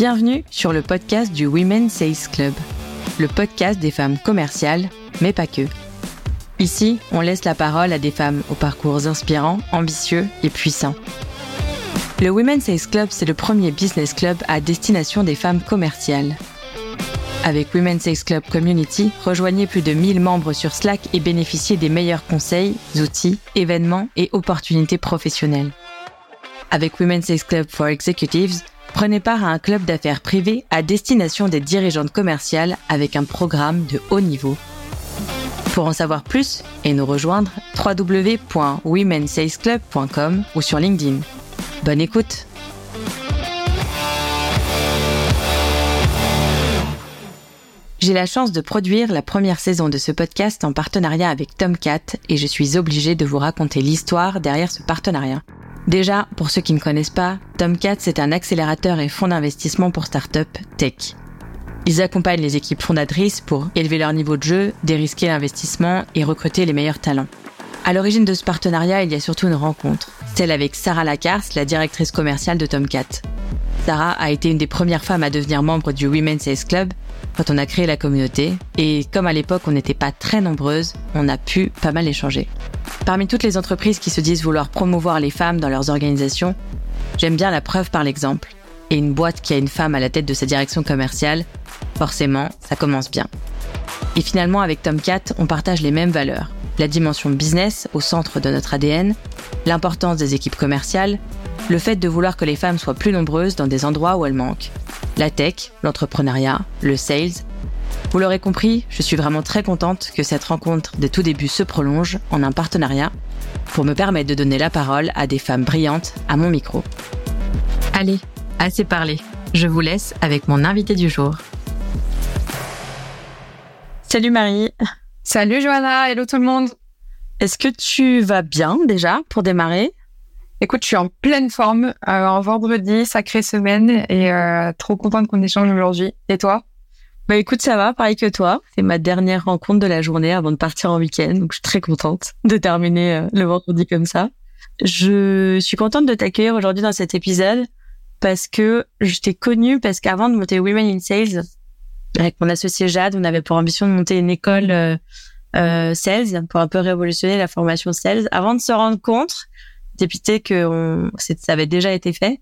Bienvenue sur le podcast du Women Sales Club, le podcast des femmes commerciales, mais pas que. Ici, on laisse la parole à des femmes aux parcours inspirants, ambitieux et puissants. Le Women Sales Club, c'est le premier business club à destination des femmes commerciales. Avec Women Sales Club Community, rejoignez plus de 1000 membres sur Slack et bénéficiez des meilleurs conseils, outils, événements et opportunités professionnelles. Avec Women Sales Club for Executives, Prenez part à un club d'affaires privé à destination des dirigeantes commerciales avec un programme de haut niveau. Pour en savoir plus et nous rejoindre, www.womensalesclub.com ou sur LinkedIn. Bonne écoute J'ai la chance de produire la première saison de ce podcast en partenariat avec Tomcat et je suis obligée de vous raconter l'histoire derrière ce partenariat. Déjà, pour ceux qui ne connaissent pas, Tomcat, c'est un accélérateur et fonds d'investissement pour start-up tech. Ils accompagnent les équipes fondatrices pour élever leur niveau de jeu, dérisquer l'investissement et recruter les meilleurs talents. À l'origine de ce partenariat, il y a surtout une rencontre, celle avec Sarah Lacarce, la directrice commerciale de Tomcat. Sarah a été une des premières femmes à devenir membre du Women's Sales Club quand on a créé la communauté, et comme à l'époque on n'était pas très nombreuses, on a pu pas mal échanger. Parmi toutes les entreprises qui se disent vouloir promouvoir les femmes dans leurs organisations, j'aime bien la preuve par l'exemple. Et une boîte qui a une femme à la tête de sa direction commerciale, forcément, ça commence bien. Et finalement, avec Tomcat, on partage les mêmes valeurs. La dimension business au centre de notre ADN, l'importance des équipes commerciales, le fait de vouloir que les femmes soient plus nombreuses dans des endroits où elles manquent, la tech, l'entrepreneuriat, le sales. Vous l'aurez compris, je suis vraiment très contente que cette rencontre des tout débuts se prolonge en un partenariat pour me permettre de donner la parole à des femmes brillantes à mon micro. Allez, assez parlé. Je vous laisse avec mon invité du jour. Salut Marie. Salut Johanna, hello tout le monde. Est-ce que tu vas bien déjà pour démarrer? Écoute, je suis en pleine forme euh, en vendredi, sacrée semaine, et euh, trop contente qu'on échange aujourd'hui. Et toi? Bah écoute, ça va, pareil que toi. C'est ma dernière rencontre de la journée avant de partir en week-end, donc je suis très contente de terminer euh, le vendredi comme ça. Je suis contente de t'accueillir aujourd'hui dans cet épisode parce que je t'ai connue parce qu'avant de monter Women in Sales, avec mon associé Jade, on avait pour ambition de monter une école euh, sales pour un peu révolutionner la formation sales. Avant de se rendre compte dépité que ça avait déjà été fait,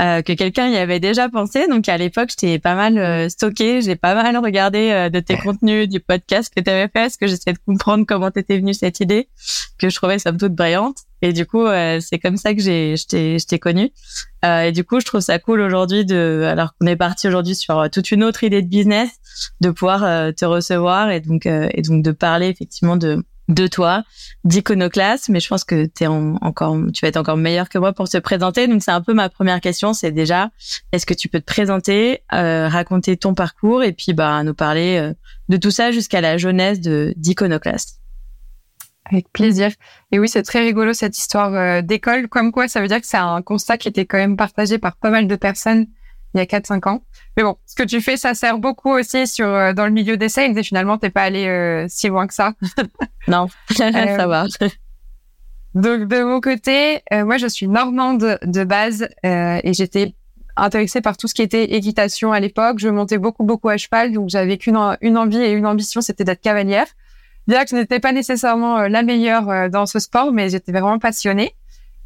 euh, que quelqu'un y avait déjà pensé. Donc à l'époque, j'étais pas mal euh, stocké, j'ai pas mal regardé euh, de tes contenus, du podcast que tu avais fait, parce que j'essayais de comprendre comment t'étais venue cette idée, que je trouvais somme toute brillante. Et du coup, euh, c'est comme ça que j'ai, je t'ai, je t'ai connu. Euh, et du coup, je trouve ça cool aujourd'hui alors qu'on est parti aujourd'hui sur toute une autre idée de business, de pouvoir te recevoir et donc de parler effectivement de de toi, d'iconoclaste, mais je pense que es encore, tu vas être encore meilleur que moi pour te présenter. Donc c'est un peu ma première question, c'est déjà, est-ce que tu peux te présenter, euh, raconter ton parcours et puis bah nous parler euh, de tout ça jusqu'à la jeunesse de d'iconoclaste? Avec plaisir. Et oui, c'est très rigolo cette histoire euh, d'école. Comme quoi, ça veut dire que c'est un constat qui était quand même partagé par pas mal de personnes il y a 4-5 ans. Mais bon, ce que tu fais, ça sert beaucoup aussi sur euh, dans le milieu des sales et finalement, t'es pas allé euh, si loin que ça. non, ça euh, va. Donc de mon côté, moi je suis normande de base et j'étais intéressée par tout ce qui était équitation à l'époque. Je montais beaucoup beaucoup à cheval, donc j'avais qu'une une envie et une ambition, c'était d'être cavalière. Bien que je n'étais pas nécessairement la meilleure dans ce sport, mais j'étais vraiment passionnée.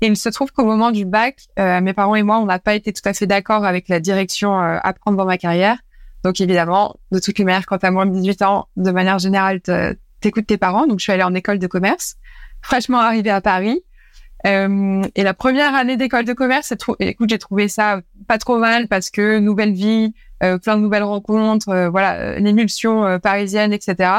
Et il se trouve qu'au moment du bac, euh, mes parents et moi, on n'a pas été tout à fait d'accord avec la direction euh, à prendre dans ma carrière. Donc évidemment, de toutes les manières, quand tu as moins de 18 ans, de manière générale, t'écoutes tes parents. Donc je suis allée en école de commerce, fraîchement arrivée à Paris. Euh, et la première année d'école de commerce, écoute, j'ai trouvé ça pas trop mal parce que nouvelle vie, euh, plein de nouvelles rencontres, euh, voilà, l'émulsion parisienne, etc.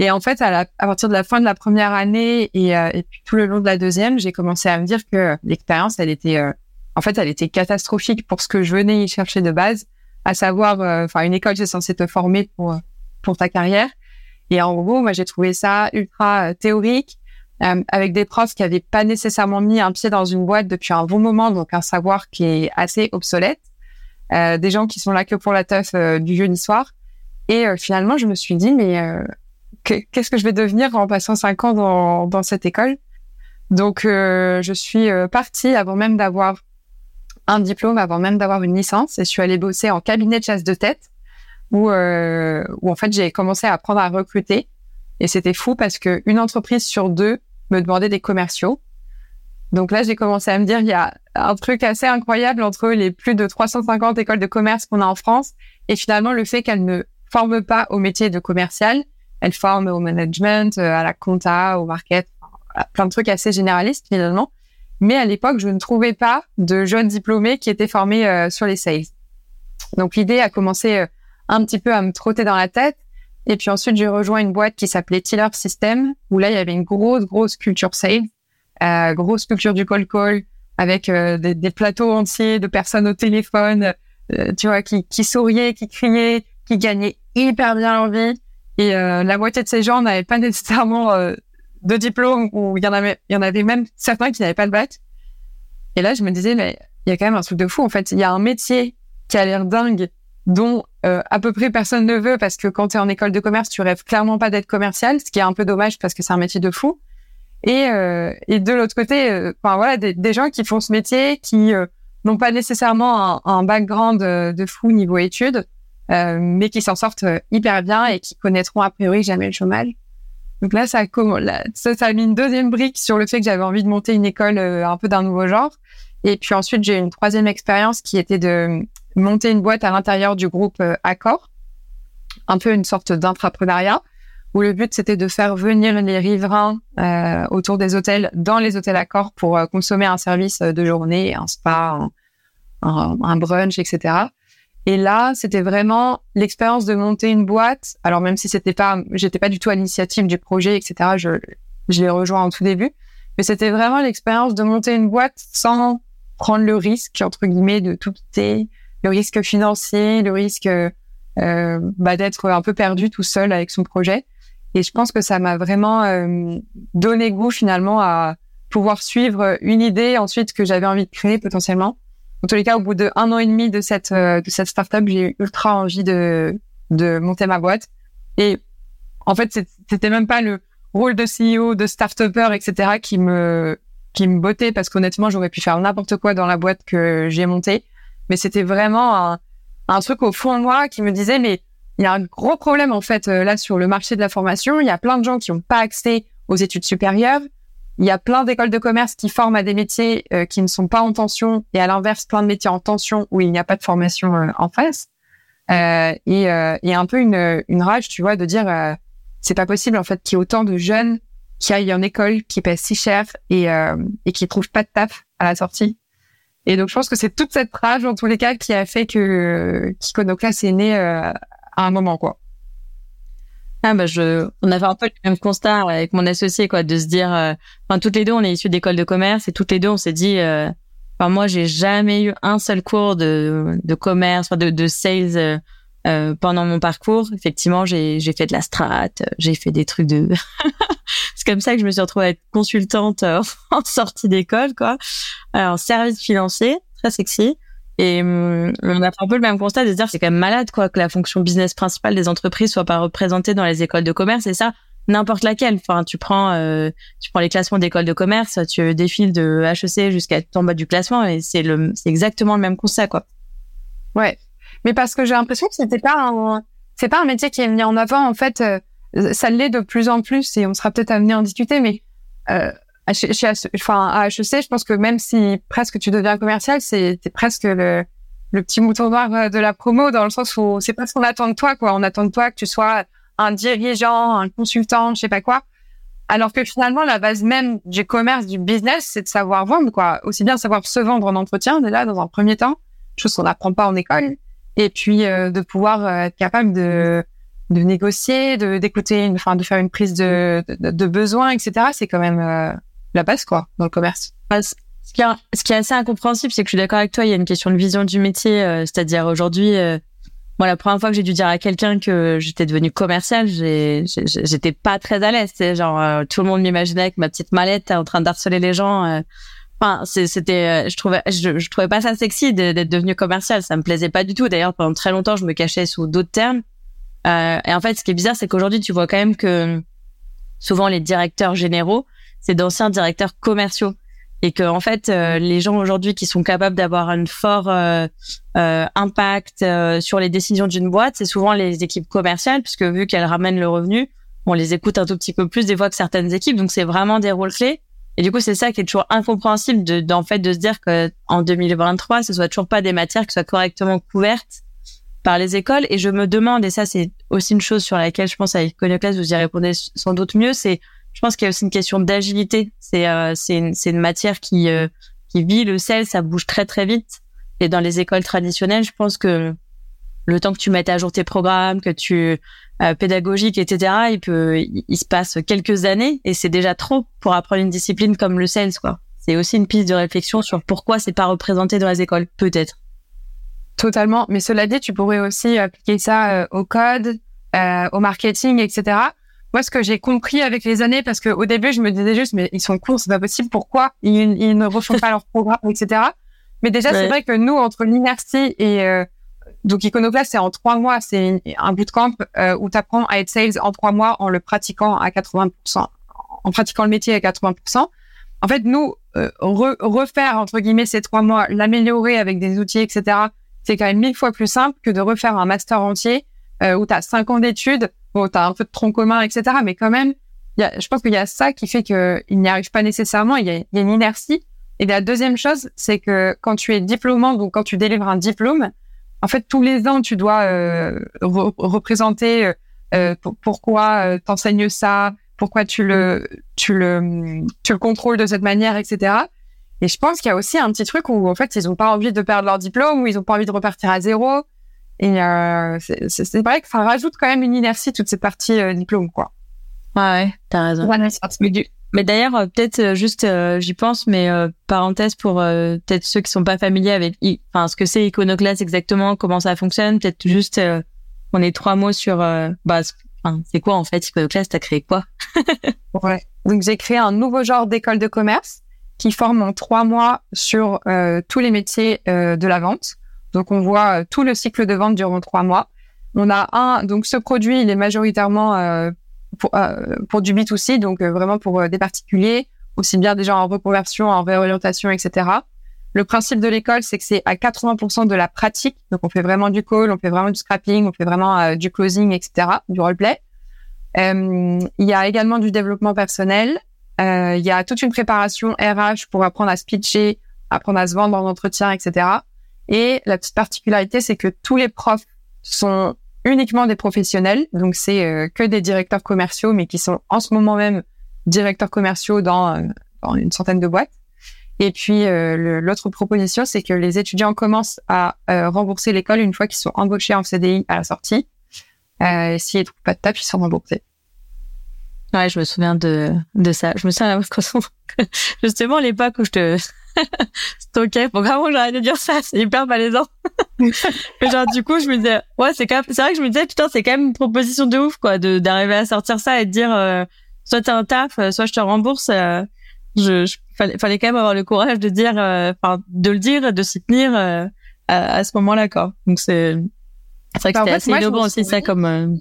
Et en fait, à, partir de la fin de la première année et, euh, et, puis tout le long de la deuxième, j'ai commencé à me dire que l'expérience, elle était, euh, en fait, elle était catastrophique pour ce que je venais y chercher de base, à savoir, euh, enfin, une école, c'est censé te former pour pour ta carrière. Et en gros, moi, j'ai trouvé ça ultra théorique, avec des profs qui avaient pas nécessairement mis un pied dans une boîte depuis un bon moment, donc un savoir qui est assez obsolète. des gens qui sont là que pour la teuf du jeudi soir. Et finalement, je me suis dit, mais qu'est-ce que je vais devenir en passant cinq ans dans, dans cette école? Donc, euh, je suis euh, partie avant même d'avoir un diplôme avant même d'avoir une licence et je suis allée bosser en cabinet de chasse de tête où, euh, où en fait j'ai commencé à apprendre à recruter. Et c'était fou parce que une entreprise sur deux me demandait des commerciaux. Donc là j'ai commencé à me dire il y a un truc assez incroyable entre les plus de 350 écoles de commerce qu'on a en France et finalement le fait qu'elles ne forment pas au métier de commercial, elles forment au management, euh, à la compta, au market, plein de trucs assez généralistes finalement. Mais à l'époque, je ne trouvais pas de jeunes diplômés qui étaient formés euh, sur les sales. Donc l'idée a commencé euh, un petit peu à me trotter dans la tête. Et puis ensuite, j'ai rejoint une boîte qui s'appelait Tiller System, où là, il y avait une grosse, grosse culture sales, grosse culture du call call, avec des, plateaux entiers de personnes au téléphone, tu vois, qui souriaient, qui criaient, qui gagnaient hyper bien leur vie. Et la moitié de ces gens n'avaient pas nécessairement de diplômes où il y en avait, il y en avait même certains qui n'avaient pas le bac. Et là, je me disais, mais il y a quand même un truc de fou. En fait, il y a un métier qui a l'air dingue, dont euh, à peu près personne ne veut, parce que quand tu es en école de commerce, tu rêves clairement pas d'être commercial, ce qui est un peu dommage parce que c'est un métier de fou. Et, euh, et de l'autre côté, euh, enfin voilà, des, gens qui font ce métier, qui n'ont pas nécessairement un, un background de fou niveau études, mais qui s'en sortent hyper bien et qui connaîtront a priori jamais le chômage. Donc là, ça a, ça, ça, a mis une deuxième brique sur le fait que j'avais envie de monter une école euh, un peu d'un nouveau genre. Et puis ensuite, j'ai une troisième expérience qui était de monter une boîte à l'intérieur du groupe euh, Accor, un peu une sorte d'intrapreneuriat, où le but c'était de faire venir les riverains euh, autour des hôtels dans les hôtels Accor pour consommer un service de journée, un spa, un brunch, etc. Et là, c'était vraiment l'expérience de monter une boîte. Alors même si c'était pas, j'étais pas du tout à l'initiative du projet, etc. Je, je l'ai rejoint en tout début, mais c'était vraiment l'expérience de monter une boîte sans prendre le risque entre guillemets de tout quitter, le risque financier, le risque euh, bah, d'être un peu perdu tout seul avec son projet. Et je pense que ça m'a vraiment euh, donné goût finalement à pouvoir suivre une idée ensuite que j'avais envie de créer potentiellement en tous les cas, au bout de un an et demi de cette euh, de cette startup, j'ai eu ultra envie de de monter ma boîte. Et en fait, c'était même pas le rôle de CEO, de start-upper, etc. qui me qui me bottait parce qu'honnêtement, j'aurais pu faire n'importe quoi dans la boîte que j'ai montée. Mais c'était vraiment un, un truc au fond de moi qui me disait mais il y a un gros problème en fait euh, là sur le marché de la formation. Il y a plein de gens qui n'ont pas accès aux études supérieures. Il y a plein d'écoles de commerce qui forment à des métiers euh, qui ne sont pas en tension et à l'inverse, plein de métiers en tension où il n'y a pas de formation euh, en face. Euh, et, euh, et un peu une, une rage, tu vois, de dire c'est pas possible en fait qu'il y ait autant de jeunes qui aillent en école, qui pèsent si cher et, et qui trouvent pas de taf à la sortie. Et donc je pense que c'est toute cette rage en tous les cas qui a fait que qu'Iconoclast est né à un moment quoi. Ah bah je, on avait un peu le même constat avec mon associé quoi, de se dire, euh, enfin toutes les deux on est issus d'école de commerce et toutes les deux on s'est dit, euh, enfin moi j'ai jamais eu un seul cours de, de commerce, de, de sales euh, euh, pendant mon parcours. Effectivement j'ai j'ai fait de la strat, j'ai fait des trucs de, c'est comme ça que je me suis retrouvée à être consultante en sortie d'école quoi, en service financier, très sexy. Et hum, on a un peu le même constat de se dire c'est quand même malade quoi que la fonction business principale des entreprises soit pas représentée dans les écoles de commerce et ça n'importe laquelle. Enfin, tu prends euh, tu prends les classements d'écoles de commerce, tu défiles de HEC jusqu'à en bas du classement et c'est le c'est exactement le même constat quoi. Ouais. Mais parce que j'ai l'impression que c'était pas un c'est pas un métier qui est mis en avant en fait euh, ça l'est de plus en plus et on sera peut-être amené à en discuter mais euh, chez, à HEC, je pense que même si presque tu deviens commercial, c'est presque le, petit mouton noir euh, de la promo dans le sens où c'est pas ce qu'on attend de toi, quoi. On attend de toi que tu sois un dirigeant, un consultant, je sais pas quoi. Alors que finalement, la base même du commerce, du business, c'est de savoir vendre, quoi. Aussi bien savoir se vendre en entretien, déjà, dans un premier temps, chose qu'on n'apprend pas en école. Et puis, euh, de pouvoir euh, être capable de, de négocier, de, d'écouter, enfin, de faire une prise de, de, de besoin, etc. C'est quand même, la base, quoi, dans le commerce. Ce qui, est, ce qui est assez incompréhensible, c'est que je suis d'accord avec toi, il y a une question de vision du métier. Euh, c'est-à-dire aujourd'hui, euh, moi, la première fois que j'ai dû dire à quelqu'un que j'étais devenue commerciale, j'étais pas très à l'aise. Genre, euh, tout le monde m'imaginait avec ma petite mallette en train d'harceler les gens. Enfin, c'était, je trouvais, je, trouvais pas ça sexy d'être devenue commerciale. Ça me plaisait pas du tout. D'ailleurs, pendant très longtemps, je me cachais sous d'autres termes. et en fait, ce qui est bizarre, c'est qu'aujourd'hui, tu vois quand même que souvent les directeurs généraux c'est d'anciens directeurs commerciaux. et que en fait les gens aujourd'hui qui sont capables d'avoir un fort impact sur les décisions d'une boîte, c'est souvent les équipes commerciales puisque vu qu'elles ramènent le revenu, on les écoute un tout petit peu plus des fois que certaines équipes. Donc c'est vraiment des rôles clés. Et du coup, c'est ça qui est toujours incompréhensible de, d'en fait, de se dire que en 2023, ce soit toujours pas des matières qui soient correctement couvertes par les écoles. Et je me demande, et ça, c'est aussi une chose sur laquelle je pense à Iconoclast, vous y répondez sans doute mieux, c'est, je pense qu'il y a aussi une question d'agilité. C'est, euh, une, une matière qui, euh, qui vit le sel, ça bouge très, très vite. Et dans les écoles traditionnelles, je pense que le temps que tu mettes à jour tes programmes, que tu euh, pédagogique, etc. Il peut, il, se passe quelques années et c'est déjà trop pour apprendre une discipline comme le sales, quoi. C'est aussi une piste de réflexion sur pourquoi c'est pas représenté dans les écoles, peut-être. Totalement. Mais cela dit, tu pourrais aussi appliquer ça euh, au code, euh, au marketing, etc. Moi, ce que j'ai compris avec les années, parce qu'au début, je me disais juste, mais ils sont courts, c'est pas possible. Pourquoi ils, ils ne refont pas leur programme, etc. Mais déjà, c'est vrai que nous, entre l'inertie et euh, donc Iconoclast, c'est en trois mois, c'est un bootcamp euh, où tu apprends à être sales en trois mois en le pratiquant à 80%, en pratiquant le métier à 80%. En fait, nous, euh, refaire, entre guillemets, ces trois mois, l'améliorer avec des outils, etc., c'est quand même mille fois plus simple que de refaire un master entier euh, où tu as cinq ans d'études, où tu as un peu de tronc commun, etc. Mais quand même, y a, je pense qu'il y a ça qui fait qu'il n'y arrive pas nécessairement, il y, a, y a une inertie. Et la deuxième chose, c'est que quand tu es diplômant, donc quand tu délivres un diplôme, en fait, tous les ans, tu dois euh, représenter euh, euh pourquoi euh, t'enseignes ça, pourquoi tu le, tu le, tu le contrôles de cette manière, etc. Et je pense qu'il y a aussi un petit truc où en fait, ils ont pas envie de perdre leur diplôme, ou ils ont pas envie de repartir à zéro. Et euh, c'est vrai que ça rajoute quand même une inertie toute cette partie diplôme, quoi. Ouais, ouais, t'as raison. mais, du, mais d'ailleurs, euh, peut-être euh, juste, euh, j'y pense, mais parenthèse pour peut-être ceux qui sont pas familiers avec, enfin, ce que c'est Iconoclast exactement, comment ça fonctionne. Peut-être juste, on est trois mots sur, bah, c'est quoi en fait Iconoclast T'as créé quoi? Ouais. Donc j'ai créé un nouveau genre d'école de commerce qui forme en trois mois sur tous les métiers de la vente. Donc on voit tout le cycle de vente durant trois mois. On a un, donc ce produit, il est majoritairement pour, euh, pour du B2C, donc euh, vraiment pour euh, des particuliers, aussi bien déjà en reconversion, en réorientation, etc. Le principe de l'école, c'est que c'est à 80% de la pratique. Donc, on fait vraiment du call, on fait vraiment du scrapping, on fait vraiment du closing, etc., du roleplay. Euh, il y a également du développement personnel. Euh, il y a toute une préparation RH pour apprendre à se pitcher, apprendre à se vendre en entretien, etc. Et la petite particularité, c'est que tous les profs sont uniquement des professionnels, donc c'est euh, que des directeurs commerciaux, mais qui sont en ce moment même directeurs commerciaux dans, euh, une centaine de boîtes. Et puis euh, l'autre proposition, c'est que les étudiants commencent à rembourser l'école une fois qu'ils sont embauchés en CDI à la sortie. S'ils ne trouvent pas de taf, ils sont remboursés. Ouais, je me souviens de, de ça. Je me souviens justement l'époque où je te stockais. Bon, vraiment, j'arrête de dire ça. C'est hyper malaisant. genre, du coup, je me disais, ouais, c'est quand même, c'est vrai que je me disais, putain, c'est quand même une proposition de ouf, quoi, de, d'arriver à sortir ça et de dire, euh, soit t'as un taf, euh, soit je te rembourse. Euh, je, je fallait, fallait quand même avoir le courage de dire, euh, enfin, de le dire, de s'y tenir à, à, ce moment-là, quoi. Donc c'est, c'est vrai que bah, c'était assez innovant aussi, ça, comme,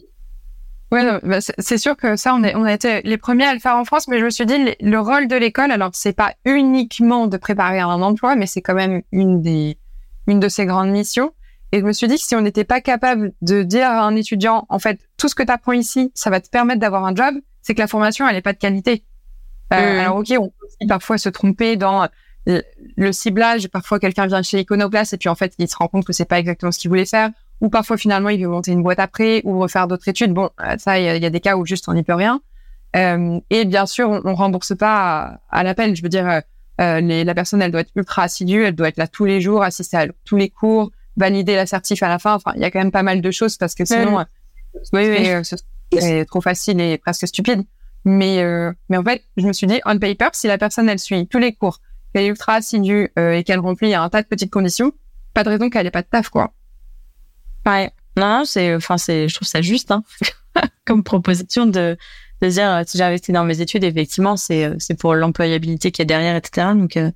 Ouais, bah, c'est sûr que ça, on, est, on a été les premiers à le faire en France, mais je me suis dit, le, rôle de l'école, alors c'est pas uniquement de préparer un emploi, mais c'est quand même une des, une de ses grandes missions. Et je me suis dit que si on n'était pas capable de dire à un étudiant, en fait, tout ce que tu apprends ici, ça va te permettre d'avoir un job, c'est que la formation, elle est pas de qualité. Euh, alors, ok, on peut parfois se tromper dans le ciblage. Parfois, quelqu'un vient chez Iconoclast et puis en fait, il se rend compte que c'est pas exactement ce qu'il voulait faire ou parfois finalement il veut monter une boîte après ou refaire d'autres études. Bon, euh, ça, il y, a des cas où juste on n'y peut rien. Euh, et bien sûr, on, on rembourse pas à, l'appel. Je veux dire, euh, euh, les, la personne, elle doit être ultra assidue, elle doit être là tous les jours, assister à tous les cours, valider la certif à la fin. Enfin, il y a quand même pas mal de choses parce que sinon, oui, c'est trop facile et presque stupide. Mais, mais en fait, je me suis dit, on paper, si la personne, elle suit tous les cours, qu'elle est ultra assidue et qu'elle remplit un tas de petites conditions, pas de raison qu'elle ait pas de taf, quoi. Ouais. Non, c'est, enfin, c'est, je trouve ça juste, hein, comme proposition de, de dire, euh, si j'ai investi dans mes études, effectivement, c'est, euh, c'est pour l'employabilité qu'il y a derrière, etc. Donc, euh,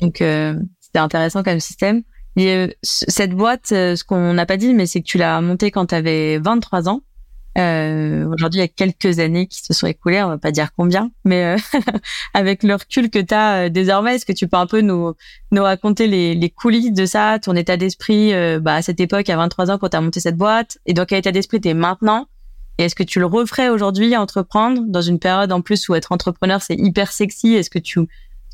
donc, euh, c'était intéressant comme système. Et cette boîte, ce qu'on n'a pas dit, mais c'est que tu l'as montée quand tu avais 23 ans. Euh, Aujourd'hui, il y a quelques années qui se sont écoulées, on va pas dire combien, mais euh, avec le recul que tu as euh, désormais, est-ce que tu peux un peu nous, nous raconter les, les coulisses de ça, ton état d'esprit euh, bah, à cette époque, à 23 ans, quand tu as monté cette boîte, et dans quel état d'esprit tu es maintenant? Et est-ce que tu le referais aujourd'hui, entreprendre, dans une période en plus où être entrepreneur, c'est hyper sexy? Est-ce que tu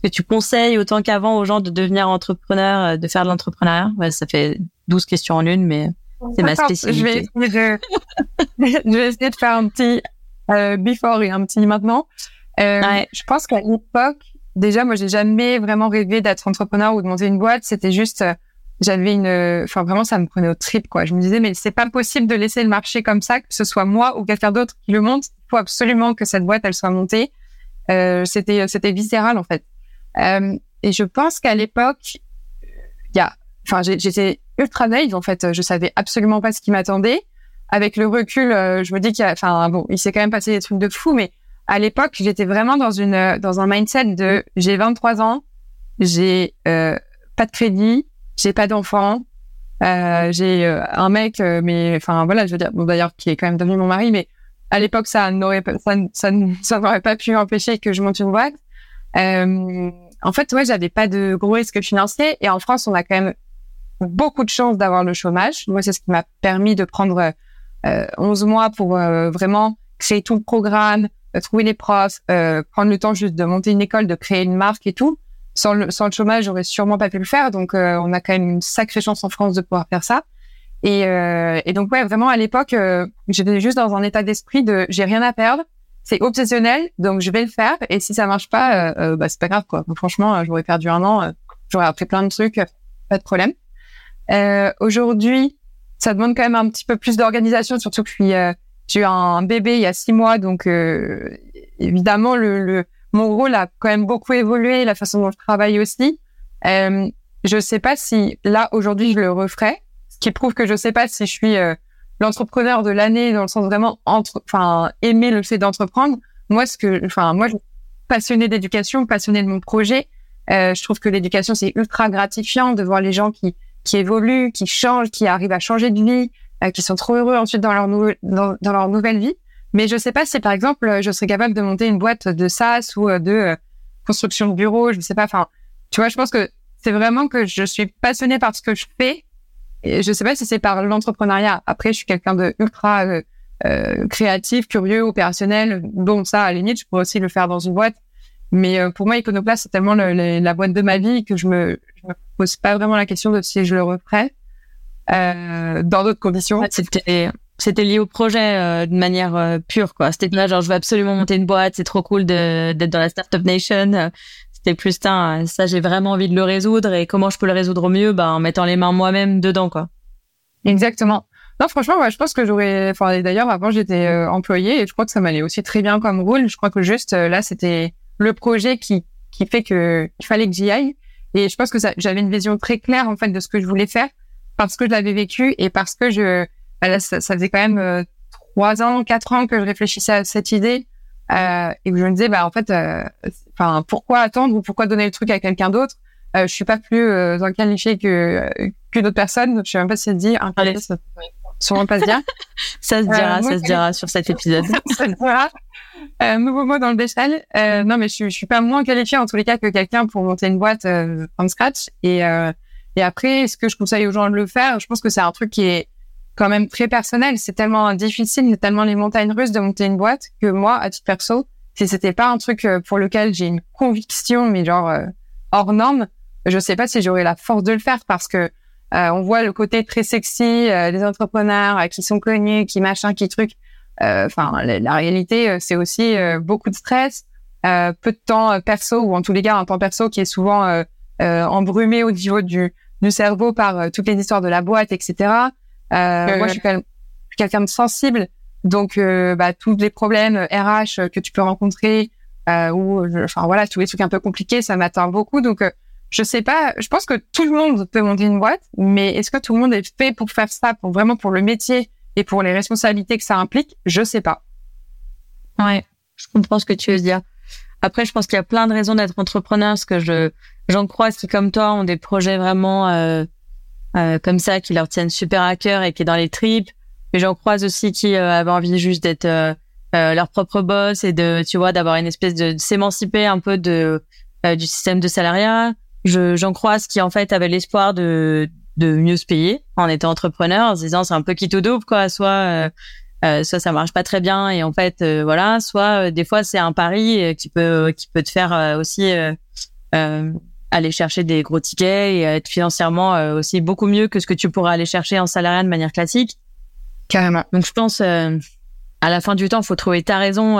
que tu conseilles autant qu'avant aux gens de devenir entrepreneur, de faire de l'entrepreneuriat? Ouais, Ça fait 12 questions en une, mais c'est ma spécialité. Je vais essayer de, je vais essayer de faire un petit euh, before et un petit maintenant. Euh, ouais. Je pense qu'à l'époque, déjà, moi, j'ai jamais vraiment rêvé d'être entrepreneur ou de monter une boîte. C'était juste, euh, j'avais une, enfin vraiment, ça me prenait au trip, quoi. Je me disais, mais c'est pas possible de laisser le marché comme ça, que ce soit moi ou quelqu'un d'autre qui le monte. Il faut absolument que cette boîte, elle soit montée. Euh, c'était, c'était viscéral, en fait. Euh, et je pense qu'à l'époque, il y a, enfin, j'étais ultra naïve en fait. Je savais absolument pas ce qui m'attendait. Avec le recul, euh, je me dis qu'il, enfin bon, il s'est quand même passé des trucs de fou, mais à l'époque, j'étais vraiment dans une dans un mindset de j'ai 23 ans, j'ai euh, pas de crédit, j'ai pas d'enfant, euh, j'ai euh, un mec, euh, mais enfin voilà, je veux dire, bon d'ailleurs qui est quand même devenu mon mari, mais à l'époque ça n'aurait pas, ça ça, ça n'aurait pas pu empêcher que je monte une boîte. en fait, ouais, j'avais pas de gros risques financiers et en France, on a quand même beaucoup de chance d'avoir le chômage. Moi, c'est ce qui m'a permis de prendre euh, 11 mois pour euh, vraiment créer tout le programme, euh, trouver les profs, euh, prendre le temps juste de monter une école, de créer une marque et tout. Sans le, sans le chômage, j'aurais sûrement pas pu le faire. Donc, on a quand même une sacrée chance en France de pouvoir faire ça. Et, et donc, ouais, vraiment, à l'époque, j'étais juste dans un état d'esprit de j'ai rien à perdre. C'est obsessionnel, donc je vais le faire. Et si ça marche pas, bah, c'est pas grave, quoi. Franchement, j'aurais perdu un an, j'aurais appris plein de trucs, pas de problème. Euh, Aujourd'hui, ça demande quand même un petit peu plus d'organisation, surtout que je suis, euh, j'ai eu un bébé il y a six mois, donc euh, évidemment le, le, mon rôle a quand même beaucoup évolué, la façon dont je travaille aussi. Euh, je sais pas si là aujourd'hui je le referais, ce qui prouve que je sais pas si je suis euh, l'entrepreneur de l'année dans le sens vraiment entre, enfin aimer le fait d'entreprendre. Moi, ce que, enfin moi, je suis passionnée d'éducation, passionnée de mon projet. Euh, je trouve que l'éducation c'est ultra gratifiant de voir les gens qui qui évoluent, qui changent, qui arrivent à changer de vie, euh, qui sont trop heureux ensuite dans leur, dans, dans, leur nouvelle vie. Mais je sais pas si, par exemple, je serais capable de monter une boîte de SaaS ou euh, de euh, construction de bureaux, je sais pas. Enfin, tu vois, je pense que c'est vraiment que je suis passionnée par ce que je fais. Et je sais pas si c'est par l'entrepreneuriat. Après, je suis quelqu'un de ultra euh, créatif, curieux, opérationnel. Bon, ça, à la je pourrais aussi le faire dans une boîte. Mais pour moi, Iconoclast, c'est tellement le, la boîte de ma vie que je me, je me pose pas vraiment la question de si je le referais euh, dans d'autres conditions. C'était c'était lié au projet euh, de manière euh, pure quoi. C'était là genre je veux absolument monter une boîte, c'est trop cool d'être dans la startup nation. C'était plus ça, ça j'ai vraiment envie de le résoudre et comment je peux le résoudre au mieux? Bah en mettant les mains moi-même dedans quoi. Exactement. Non, franchement, ouais, je pense que j'aurais. Enfin, d'ailleurs, avant, j'étais euh, employée et je crois que ça m'allait aussi très bien comme rôle. Je crois que juste là, c'était le projet qui qui fait que il fallait que j'y aille. Et je pense que j'avais une vision très claire en fait de ce que je voulais faire parce que je l'avais vécu et parce que je bah ça, ça, faisait quand même euh, trois ans, quatre ans que je réfléchissais à cette idée euh, et que je me disais bah en fait, euh, enfin pourquoi attendre ou pourquoi donner le truc à quelqu'un d'autre? Euh, Je suis pas plus euh, qualifié que que d'autres personnes. Je sais même pas si ça se dit. Un ça, sûrement pas se dire. ça se dira, ça se dira sur cet épisode. ça se dira. Euh, nouveau mot dans le béchal. Euh, non, mais je, je suis pas moins qualifiée en tous les cas que quelqu'un pour monter une boîte euh, from scratch. Et, euh, et après, est-ce que je conseille aux gens de le faire Je pense que c'est un truc qui est quand même très personnel. C'est tellement difficile, c'est tellement les montagnes russes de monter une boîte que moi, à titre perso, si c'était pas un truc euh, pour lequel j'ai une conviction, mais genre euh, hors norme, je sais pas si j'aurais la force de le faire parce que on voit le côté très sexy des entrepreneurs qui sont connus, qui machin, qui truc. Euh, enfin, la, réalité, euh, c'est aussi euh, beaucoup de stress, peu de temps perso ou en tous les cas un temps perso qui est souvent embrumé au niveau du, du cerveau par toutes les histoires de la boîte, etc. moi, je suis quelqu'un de sensible, donc bah, tous les problèmes RH que tu peux rencontrer ou enfin voilà tous les trucs un peu compliqués, ça m'atteint beaucoup. Donc je sais pas, je pense que tout le monde peut monter une boîte, mais est-ce que tout le monde est fait pour faire ça, pour vraiment pour le métier? Et pour les responsabilités que ça implique, je sais pas. Ouais, je comprends ce que tu veux dire. Après, je pense qu'il y a plein de raisons d'être entrepreneur, parce que je j'en croise qui, comme toi, ont des projets vraiment euh, euh, comme ça, qui leur tiennent super à cœur et qui est dans les tripes. mais j'en croise aussi qui avaient envie juste d'être leur propre boss et de, tu vois, d'avoir une espèce de, de s'émanciper un peu de du système de salariat. Je, j'en croise qui en fait avaient l'espoir de de mieux se payer en étant entrepreneur, en se disant c'est un peu quitte ou double quoi, soit euh, soit ça marche pas très bien et en fait euh, voilà, soit euh, des fois c'est un pari qui peut qui peut te faire aussi aller chercher des gros tickets et être financièrement aussi beaucoup mieux que ce que tu pourrais aller chercher en salariat de manière classique. Carrément. Donc je pense à la fin du temps, faut trouver ta raison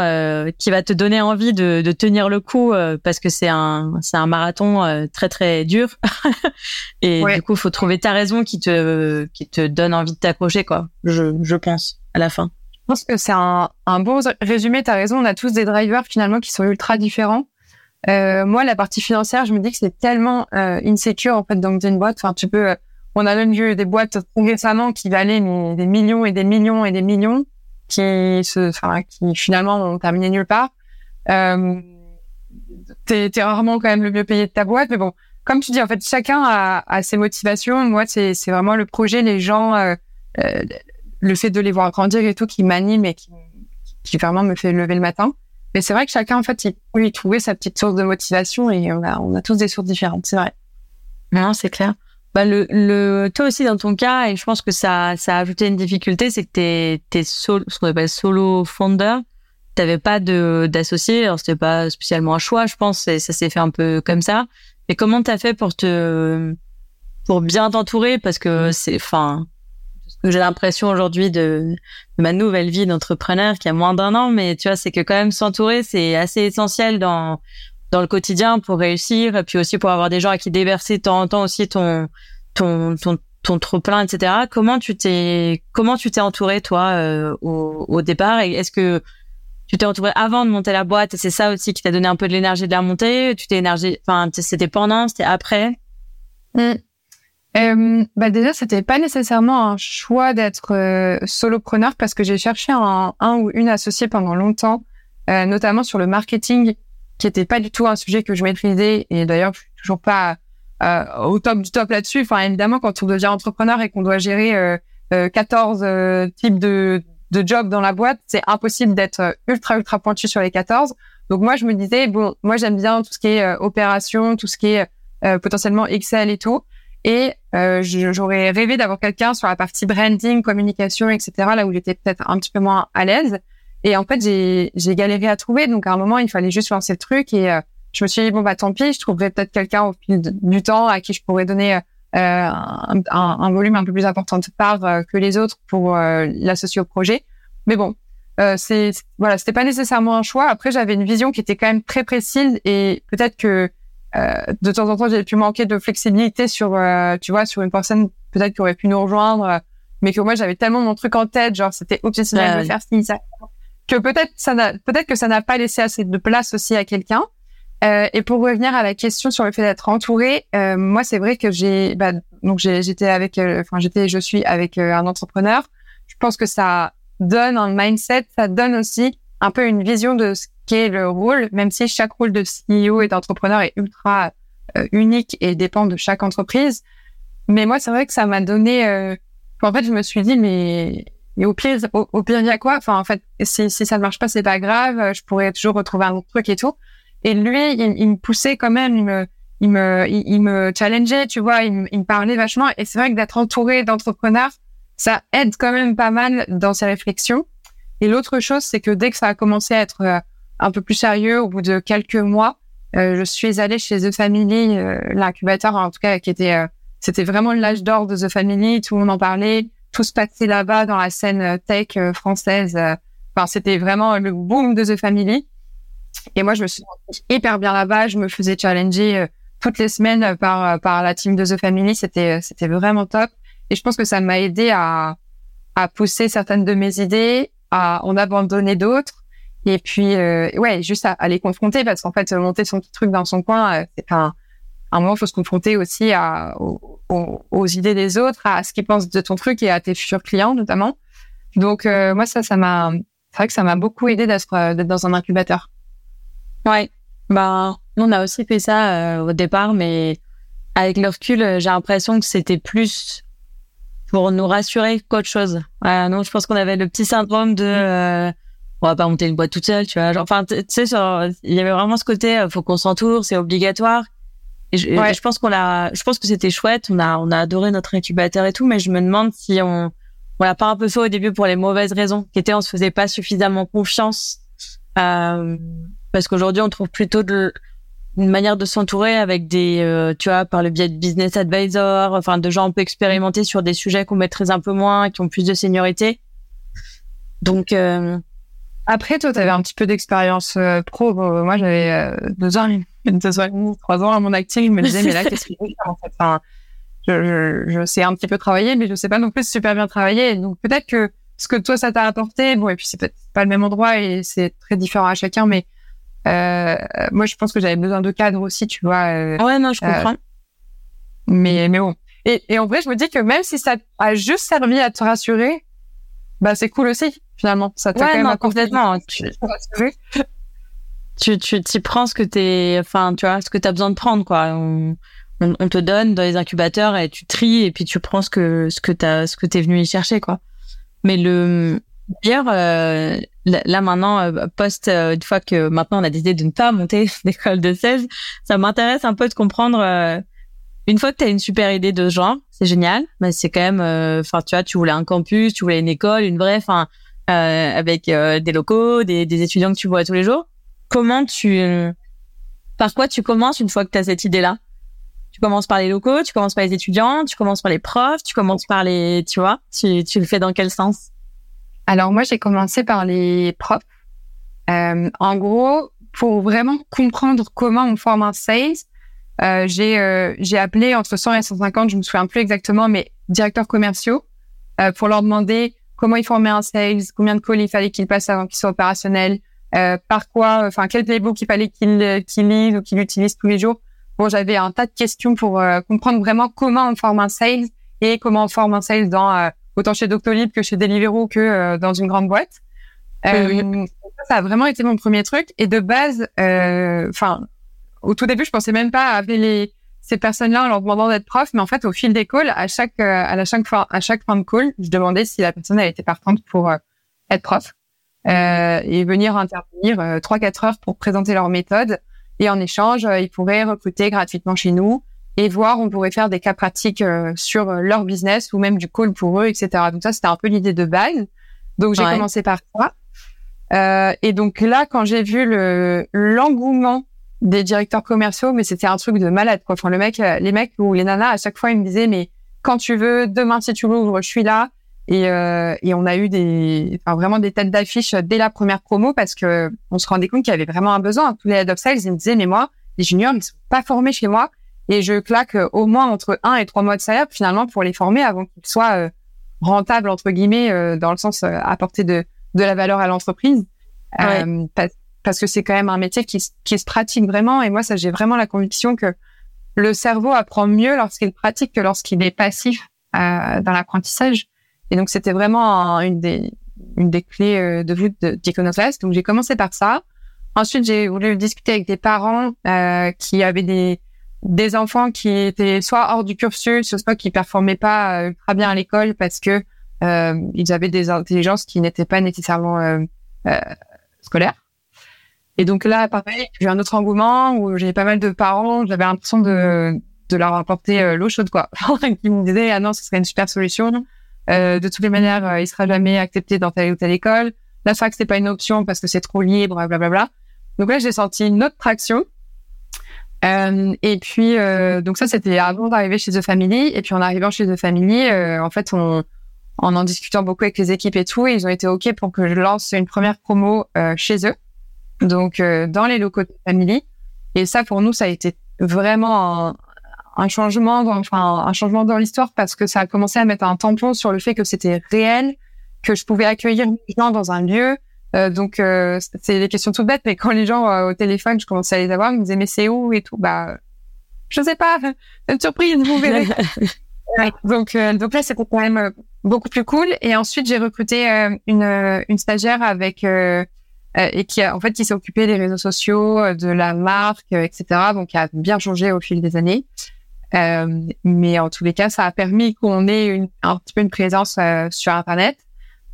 qui va te donner envie de, de tenir le coup parce que c'est un c'est un marathon très très dur et du coup faut trouver ta raison qui te qui te donne envie de t'accrocher quoi. Je je pense à la fin. Je pense que c'est un, un bon résumé. Tu as raison, on a tous des drivers finalement qui sont ultra différents. Euh, moi, la partie financière, je me dis que c'est tellement euh, insecure en fait dans une boîte. Enfin, tu peux, euh, on a même vu des boîtes récemment qui valaient des millions et des millions et des millions, qui se, enfin, qui finalement ont terminé nulle part. Euh, t'es, es rarement quand même le mieux payé de ta boîte, mais bon, comme tu dis, en fait, chacun a, a ses motivations. Moi, c'est, c'est vraiment le projet, les gens. Euh, euh le fait de les voir grandir et tout qui m'anime et qui, qui vraiment me fait lever le matin. Mais c'est vrai que chacun, en fait, il peut y trouver sa petite source de motivation et on a, on a tous des sources différentes, c'est vrai. Non, c'est clair. Bah, le, le, toi aussi, dans ton cas, et je pense que ça, ça a ajouté une difficulté, c'est que t'es, t'es solo, ce qu'on appelle solo founder. T'avais pas de, d'associé. Alors, c'était pas spécialement un choix, je pense, et ça s'est fait un peu comme ça. Mais comment t'as fait pour te, pour bien t'entourer? Parce que c'est, enfin, j'ai l'impression aujourd'hui de, ma nouvelle vie d'entrepreneur qui a moins d'un an, mais tu vois, c'est que quand même s'entourer, c'est assez essentiel dans dans le quotidien pour réussir, et puis aussi pour avoir des gens à qui déverser de temps en temps aussi ton ton ton ton trop plein, etc. Comment tu t'es comment tu t'es entouré toi euh, au, au départ? Et est-ce que tu t'es entouré avant de monter la boîte et c'est ça aussi qui t'a donné un peu de l'énergie de la montée? Tu t'es énergie, enfin c'était pendant, c'était après? Mmh. Euh, bah déjà, c'était pas nécessairement un choix d'être euh, solopreneur parce que j'ai cherché un, un, ou une associée pendant longtemps, euh, notamment sur le marketing, qui était pas du tout un sujet que je maîtrisais et d'ailleurs je suis toujours pas euh, au top du top là-dessus. Enfin, évidemment, quand on devient entrepreneur et qu'on doit gérer 14 euh, euh, types de, jobs dans la boîte, c'est impossible d'être ultra ultra pointu sur les 14. Donc moi, je me disais bon, moi j'aime bien tout ce qui est opération, tout ce qui est potentiellement Excel et tout. Et euh, j'aurais rêvé d'avoir quelqu'un sur la partie branding, communication, etc. Là où j'étais peut-être un petit peu moins à l'aise. Et en fait, j'ai galéré à trouver. Donc à un moment, il fallait juste lancer le truc. Et euh, je me suis dit bon bah tant pis, je trouverai peut-être quelqu'un au fil du temps à qui je pourrais donner euh, un, un, volume un peu plus important de part euh, que les autres pour l'associer au projet. Mais bon, c'est voilà, c'était pas nécessairement un choix. Après, j'avais une vision qui était quand même très précise et peut-être que euh, de temps en temps, j'ai pu manquer de flexibilité sur, euh, tu vois, sur une personne peut-être qui aurait pu nous rejoindre, euh, mais que moi j'avais tellement mon truc en tête, genre c'était obsessionnel de faire ci, ça, que peut-être ça n'a, peut-être que ça n'a pas laissé assez de place aussi à quelqu'un. Euh, et pour revenir à la question sur le fait d'être entouré, euh, moi c'est vrai que j'ai, bah, donc j'étais avec, enfin j'étais, je suis avec un entrepreneur. Je pense que ça donne un mindset, ça donne aussi un peu une vision de ce qu'est le rôle, même si chaque rôle de CEO et d'entrepreneur est ultra euh, unique et dépend de chaque entreprise. Mais moi, c'est vrai que ça m'a donné. Euh... En fait, je me suis dit, mais, mais au pire, au, pire, il y a quoi? Enfin, en fait, si, si ça ne marche pas, c'est pas grave. Je pourrais toujours retrouver un autre truc et tout. Et lui, il, me poussait quand même. Il me, il me, il, me challengeait, tu vois. Il, me parlait vachement. Et c'est vrai que d'être entouré d'entrepreneurs, ça aide quand même pas mal dans ses réflexions. Et l'autre chose, c'est que dès que ça a commencé à être euh, un peu plus sérieux, au bout de quelques mois, euh, je suis allée chez The Family, euh, l'incubateur en tout cas, qui était, euh, c'était vraiment l'âge d'or de The Family. Tout le monde en parlait, tout se passait là-bas dans la scène tech française. Enfin, c'était vraiment le boom de The Family. Et moi, je me suis hyper bien là-bas. Je me faisais challenger toutes les semaines par par la team de The Family. C'était c'était vraiment top. Et je pense que ça m'a aidé à à pousser certaines de mes idées, à en abandonner d'autres et puis, euh, ouais, juste à, les confronter parce qu'en fait, monter son petit truc dans son coin, euh, c'est un, un moment, il faut se confronter aussi à, aux, aux, idées des autres, à ce qu'ils pensent de ton truc et à tes futurs clients notamment. Donc, euh, moi, ça, ça m'a, c'est vrai que ça m'a beaucoup aidé d'être, euh, dans un incubateur. Ouais. Ben, on a aussi fait ça au départ, mais avec le recul, j'ai l'impression que c'était plus pour nous rassurer qu'autre chose. Ouais, non, je pense qu'on avait le petit syndrome de euh, on va pas monter une boîte toute seule, tu vois. Genre, enfin, tu sais, il y avait vraiment ce côté, euh, faut qu'on s'entoure, c'est obligatoire. Et je, je pense qu'on a, je pense que c'était chouette. On a, on a adoré notre incubateur et tout, mais je me demande si on, on l'a pas un peu fait au début pour les mauvaises raisons, qui étaient on se faisait pas suffisamment confiance. Euh, parce qu'aujourd'hui, on trouve plutôt de, une manière de s'entourer avec des, euh, tu vois, par le biais de business advisor, enfin, de gens un peu expérimentés sur des sujets qu'on maîtrise un peu moins, qui ont plus de seniorité. Donc, euh, après, toi, tu avais un petit peu d'expérience euh, pro. moi, j'avais deux ans, ans, trois ans à mon acting. Il me disait, mais là, qu'est-ce que je faire en fait? Enfin, je, je, je, sais un petit peu travailler, mais je sais pas non plus super bien travailler. Donc, peut-être que ce que toi, ça t'a apporté, bon, et puis c'est peut-être pas le même endroit et c'est très différent à chacun, mais euh, moi, je pense que j'avais besoin de cadre aussi, tu vois. Euh, ouais, non, je euh, comprends. mais, mais bon. Et, et en vrai, je me dis que même si ça a juste servi à te rassurer, bah c'est cool aussi finalement. Ça t'a ouais, quand même complètement. Tu, tu tu t'y prends ce que t'es, enfin tu vois, ce que t'as besoin de prendre quoi. On, on, te donne dans les incubateurs et tu tries et puis tu prends ce que ce que t'as ce que t'es venu y chercher quoi. Mais le D'ailleurs, euh, là maintenant, euh, euh, une fois que maintenant on a décidé de ne pas monter l'école de 16, ça m'intéresse un peu de comprendre. une fois que tu as une super idée de ce genre, c'est génial, mais c'est quand même, enfin tu vois, tu voulais un campus, tu voulais une école, une vraie, enfin avec des locaux, des, des, étudiants que tu vois tous les jours. Comment tu, par quoi tu commences une fois que tu as cette idée-là? Tu commences par les locaux, tu commences par les étudiants, tu commences par les profs, tu commences par les, tu vois, tu, tu le fais dans quel sens? Alors moi, j'ai commencé par les profs. Euh, en gros, pour vraiment comprendre comment on forme un sales, euh, j'ai euh, j'ai appelé entre 100 et 150, je me souviens plus exactement, mais directeurs commerciaux euh, pour leur demander comment ils formaient un sales, combien de calls il fallait qu'ils passent avant qu'ils soient opérationnels, euh, par quoi, enfin quel playbook il fallait qu'ils qu'ils lisent ou qu'ils utilisent tous les jours? Bon, j'avais un tas de questions pour comprendre vraiment comment on forme un sales et comment on forme un sales dans autant chez Doctolib que chez Deliveroo que euh, dans une grande boîte. Euh, ça a vraiment été mon premier truc. Et de base, euh, enfin, au tout début, je pensais même pas à appeler les, ces personnes-là en leur demandant d'être prof, mais en fait, au fil des calls, à chaque, à la chaque fois, à chaque fin de call, je demandais si la personne elle était partante pour être prof euh, et venir intervenir trois quatre heures pour présenter leur méthode. Et en échange, ils pourraient recruter gratuitement chez nous et voir on pourrait faire des cas pratiques euh, sur euh, leur business ou même du call pour eux, etc. Donc ça, c'était un peu l'idée de base. Donc j'ai commencé par ça. Euh, et donc là, quand j'ai vu le l'engouement des directeurs commerciaux, mais c'était un truc de malade. Quoi. Enfin, le mec, euh, les mecs ou les nanas, à chaque fois, ils me disaient, mais quand tu veux, demain si tu l'ouvres, je suis là. Et, euh, et on a eu des, enfin, vraiment des têtes d'affiche dès la première promo parce que on se rendait compte qu'il y avait vraiment un besoin. Tous les head of sales, ils me disaient, mais moi, les juniors, ils sont pas formés chez moi. Et je claque euh, au moins entre un et trois mois de salaire finalement pour les former avant qu'ils soient euh, rentables entre guillemets euh, dans le sens apporter de de la valeur à l'entreprise. Parce, que c'est quand même un métier qui, qui se pratique vraiment. Et moi ça j'ai vraiment la conviction que le cerveau apprend mieux lorsqu'il pratique que lorsqu'il est passif dans l'apprentissage et donc c'était vraiment une des une des clés de voûte d'Iconoclast donc j'ai commencé par ça ensuite j'ai voulu discuter avec des parents qui avaient des des enfants qui étaient soit hors du cursus, soit qui performaient pas euh, très bien à l'école parce que euh, ils avaient des intelligences qui n'étaient pas nécessairement euh, euh, scolaires. Et donc là, pareil, j'ai un autre engouement où j'ai pas mal de parents, j'avais l'impression de, de leur apporter euh, l'eau chaude, quoi. qui me disaient, ah non, ce serait une super solution. Euh, de toutes les manières, il sera jamais accepté dans telle ou telle école. La fac, c'est pas une option parce que c'est trop libre, blablabla. Bla, bla. Donc là, j'ai senti une autre traction. Euh, et puis, euh, donc ça, c'était avant d'arriver chez The Family. Et puis, en arrivant chez The Family, euh, en fait, on, en en discutant beaucoup avec les équipes et tout, ils ont été OK pour que je lance une première promo euh, chez eux, donc euh, dans les locaux de The Family. Et ça, pour nous, ça a été vraiment un, un changement, dans, enfin, un changement dans l'histoire parce que ça a commencé à mettre un tampon sur le fait que c'était réel, que je pouvais accueillir les gens dans un lieu, euh, donc euh, c'est des questions toutes bêtes, mais quand les gens euh, au téléphone, je commençais à les avoir, ils me disaient mais c'est où et tout. Bah je sais pas, une surprise, vous verrez. donc donc là c'était quand même beaucoup plus cool. Et ensuite j'ai recruté une une stagiaire avec et qui a en fait qui s'est occupée des réseaux sociaux, de la marque, etc. Donc qui a bien changé au fil des années. Mais en tous les cas, ça a permis qu'on ait une, un petit peu une présence sur Internet.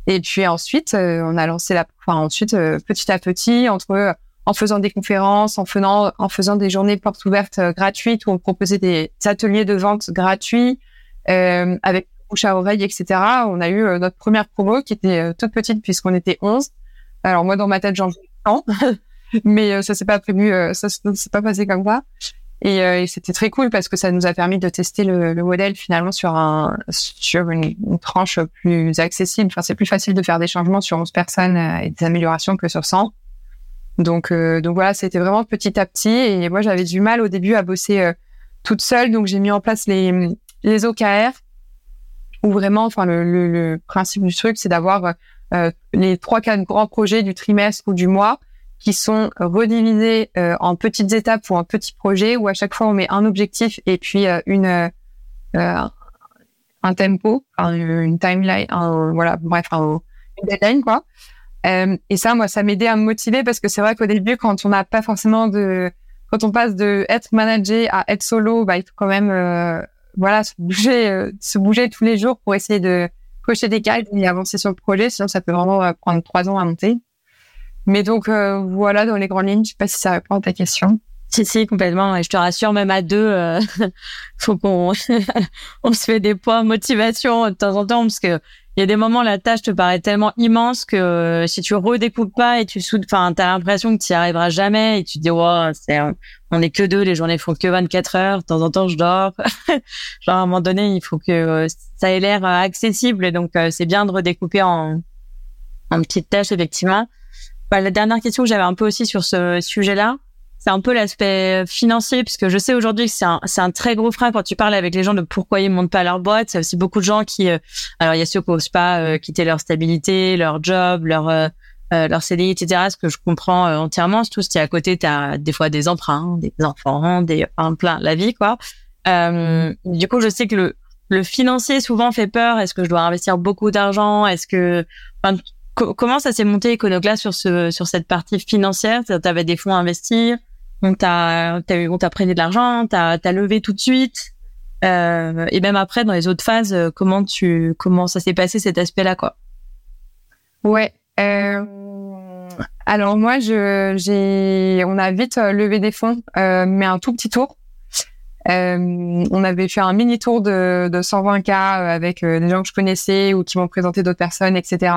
Et puis ensuite, on a lancé la, enfin ensuite petit à petit entre en faisant des conférences, en faisant, en faisant des journées portes ouvertes euh, gratuites où on proposait des ateliers de vente gratuits euh, avec bouche à oreille, etc. On a eu euh, notre première promo qui était euh, toute petite puisqu'on était 11. Alors moi, dans ma tête, j'en veux tant, mais ça s'est pas prévu, ça s'est pas passé comme ça. Et, et c'était très cool parce que ça nous a permis de tester le, le modèle finalement sur un sur une, tranche plus accessible. Enfin, c'est plus facile de faire des changements sur 11 personnes et des améliorations que sur 100. Donc, euh, donc voilà, c'était vraiment petit à petit. Et moi, j'avais du mal au début à bosser euh, toute seule. Donc, j'ai mis en place les, les OKR, où vraiment, enfin, le, le, principe du truc, c'est d'avoir euh, les trois, quatre grands projets du trimestre ou du mois qui sont redivisés en petites étapes ou en petits projets, où à chaque fois, on met un objectif et puis une un tempo, une timeline, voilà, bref, une deadline, quoi. Euh, et ça, moi, ça m'aidait à me motiver parce que c'est vrai qu'au début, quand on n'a pas forcément de, quand on passe de être managé à être solo, bah, il faut quand même, euh, voilà, se bouger, euh, se bouger tous les jours pour essayer de cocher des cases et avancer sur le projet. Sinon, ça peut vraiment prendre trois ans à monter. Mais donc, voilà, dans les grandes lignes, je sais pas si ça répond à ta question. Si, si, complètement. Et je te rassure, même à deux, euh, faut qu'on on se fait des points motivation de temps en temps parce que il y a des moments la tâche te paraît tellement immense que euh, si tu redécoupes pas et tu soudes, enfin, t'as l'impression que tu y arriveras jamais et tu te dis, wow, c'est, on est que deux, les journées font que 24 heures, de temps en temps je dors. Genre, à un moment donné, il faut que euh, ça ait l'air euh, accessible et donc c'est bien de redécouper en, en petites tâches, effectivement. Bah, la dernière question que j'avais un peu aussi sur ce sujet-là, c'est un peu l'aspect financier, puisque je sais aujourd'hui que c'est un, c'est un très gros frein quand tu parles avec les gens de pourquoi ils montent pas leur boîte. C'est aussi beaucoup de gens qui, euh, alors il y a ceux qui n'osent pas euh, quitter leur stabilité, leur job, leur euh, leur CDI, etc. Ce que je comprends entièrement, surtout si à côté tu as des fois des emprunts, des enfants, des un plein la vie quoi. Du coup, je sais que le le financier souvent fait peur. Est-ce que je dois investir beaucoup d'argent? Est-ce que enfin, comment ça s'est monté Iconoclast sur ce sur cette partie financière? Tu avais des fonds à investir on t'a, on t'a prêté de l'argent, t'as, as levé tout de suite. Euh, et même après, dans les autres phases, euh, comment tu, comment ça s'est passé cet aspect-là, quoi? Ouais. Euh, alors moi, je, j'ai, on a vite euh, levé des fonds, euh, mais un tout petit tour. on avait fait un mini tour de, de 120 k avec des gens que je connaissais ou qui m'ont présenté d'autres personnes, etc.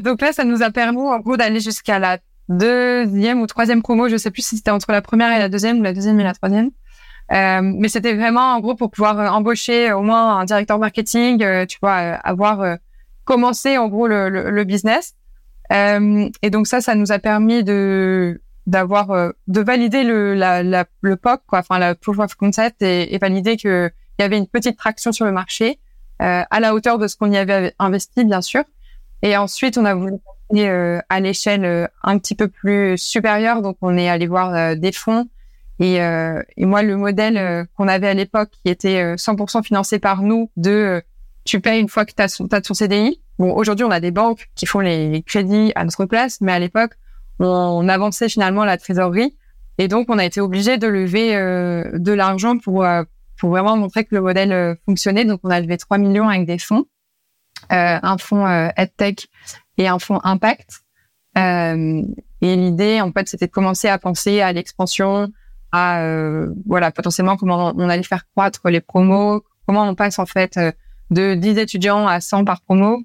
donc là, ça nous a permis en gros d'aller jusqu'à la deuxième ou troisième promo, je sais plus si c'était entre la première et la deuxième ou la deuxième et la troisième. Euh, mais c'était vraiment en gros pour pouvoir euh, embaucher au moins un directeur marketing, euh, tu vois, avoir commencé en gros le, le, business. et donc ça, ça nous a permis de d'avoir de valider le la, le POC, quoi, enfin la proof of concept et, et valider que il y avait une petite traction sur le marché à la hauteur de ce qu'on y avait investi, bien sûr. Et ensuite, on a voulu euh, à l'échelle euh, un petit peu plus supérieure. Donc, on est allé voir euh, des fonds. Et, et, moi, le modèle qu'on avait à l'époque, qui était 100% financé par nous, de tu payes une fois que tu as, as, ton CDI. Bon, aujourd'hui, on a des banques qui font les, crédits à notre place, mais à l'époque, on, avançait finalement la trésorerie. Et donc, on a été obligé de lever de l'argent pour, pour vraiment montrer que le modèle fonctionnait. Donc, on a levé 3 millions avec des fonds. Un fonds EdTech et un fonds impact. Euh, et l'idée, en fait, c'était de commencer à penser à l'expansion, à euh, voilà potentiellement comment on allait faire croître les promos, comment on passe en fait euh, de 10 étudiants à 100 par promo.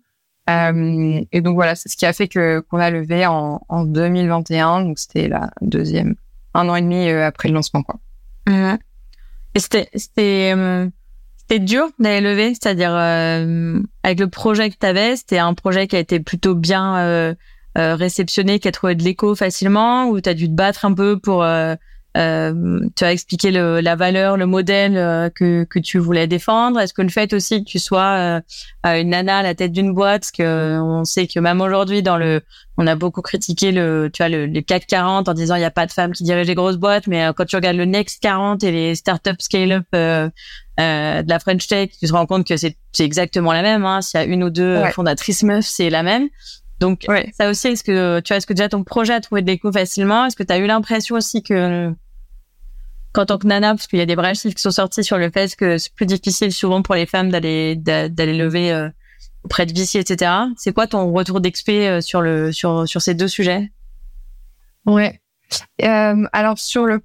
Euh, et donc voilà, c'est ce qui a fait que qu'on a levé en, en 2021. Donc c'était la deuxième, un an et demi euh, après le lancement quoi. Et c'était c'était c'était dur d'aller lever, c'est-à-dire euh, avec le projet que tu avais, c'était un projet qui a été plutôt bien euh, euh, réceptionné, qui a trouvé de l'écho facilement, ou tu dû te battre un peu pour euh, tu as expliqué le, la valeur, le modèle euh, que, que tu voulais défendre. Est-ce que le fait aussi que tu sois euh, une nana à la tête d'une boîte, parce que on sait que même aujourd'hui dans le, on a beaucoup critiqué le, tu vois, le, le CAC 40 en disant il n'y a pas de femmes qui dirigent les grosses boîtes, mais quand tu regardes le Next 40 et les startups scale-up de la French Tech, tu te rends compte que c'est exactement la même. Hein. S'il y a une ou deux fondatrices meufs, c'est la même. Donc ça aussi, est-ce que tu vois, est-ce que déjà ton projet a trouvé de l'écho facilement? Est-ce que tu as eu l'impression aussi que qu'en tant que nana, parce qu'il y a des vrais chiffres qui sont sortis sur le fait que c'est plus difficile souvent pour les femmes d'aller d'aller lever euh, auprès de VC, etc. C'est quoi ton retour d'expé euh, sur le sur sur ces deux sujets? Ouais. Euh, alors sur le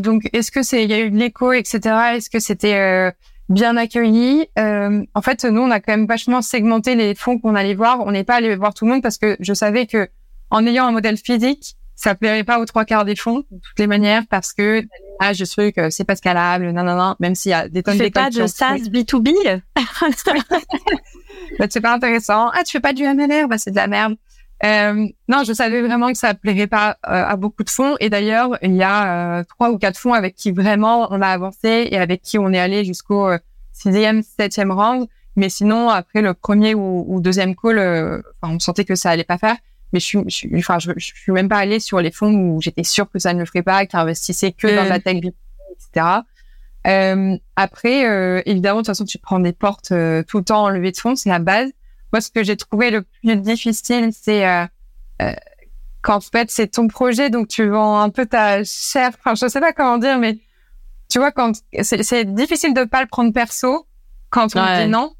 donc est-ce que c'est il y a eu de l'écho, etc. Est-ce que c'était euh, bien accueilli En fait, nous on a quand même vachement segmenté les fonds qu'on allait voir. On n'est pas allé voir tout le monde parce que je savais que en ayant un modèle physique, ça plairait pas aux trois quarts des fonds de toutes les manières parce que ah je sais que c'est pas scalable non non non même s'il y a des tonnes de pas de SaaS B2B bah, c'est pas intéressant. Ah tu fais pas du MLR bah c'est de la merde euh, non je savais vraiment que ça plairait pas euh, à beaucoup de fonds et d'ailleurs il y a euh, trois ou quatre fonds avec qui vraiment on a avancé et avec qui on est allé jusqu'au euh, sixième septième round mais sinon après le premier ou, ou deuxième call on sentait que ça allait pas faire mais je suis, je suis, enfin, je, je, suis même pas allée sur les fonds où j'étais sûre que ça ne le ferait pas, qui investissaient que dans la tech, etc. Euh, après, euh, évidemment, de toute façon, tu prends des portes euh, tout le temps en levée de fonds, c'est la base. Moi, ce que j'ai trouvé le plus difficile, c'est euh, euh, qu'en fait, c'est ton projet, donc tu vends un peu ta chair. Enfin, je sais pas comment dire, mais tu vois, quand c'est difficile de pas le prendre perso quand on dit non,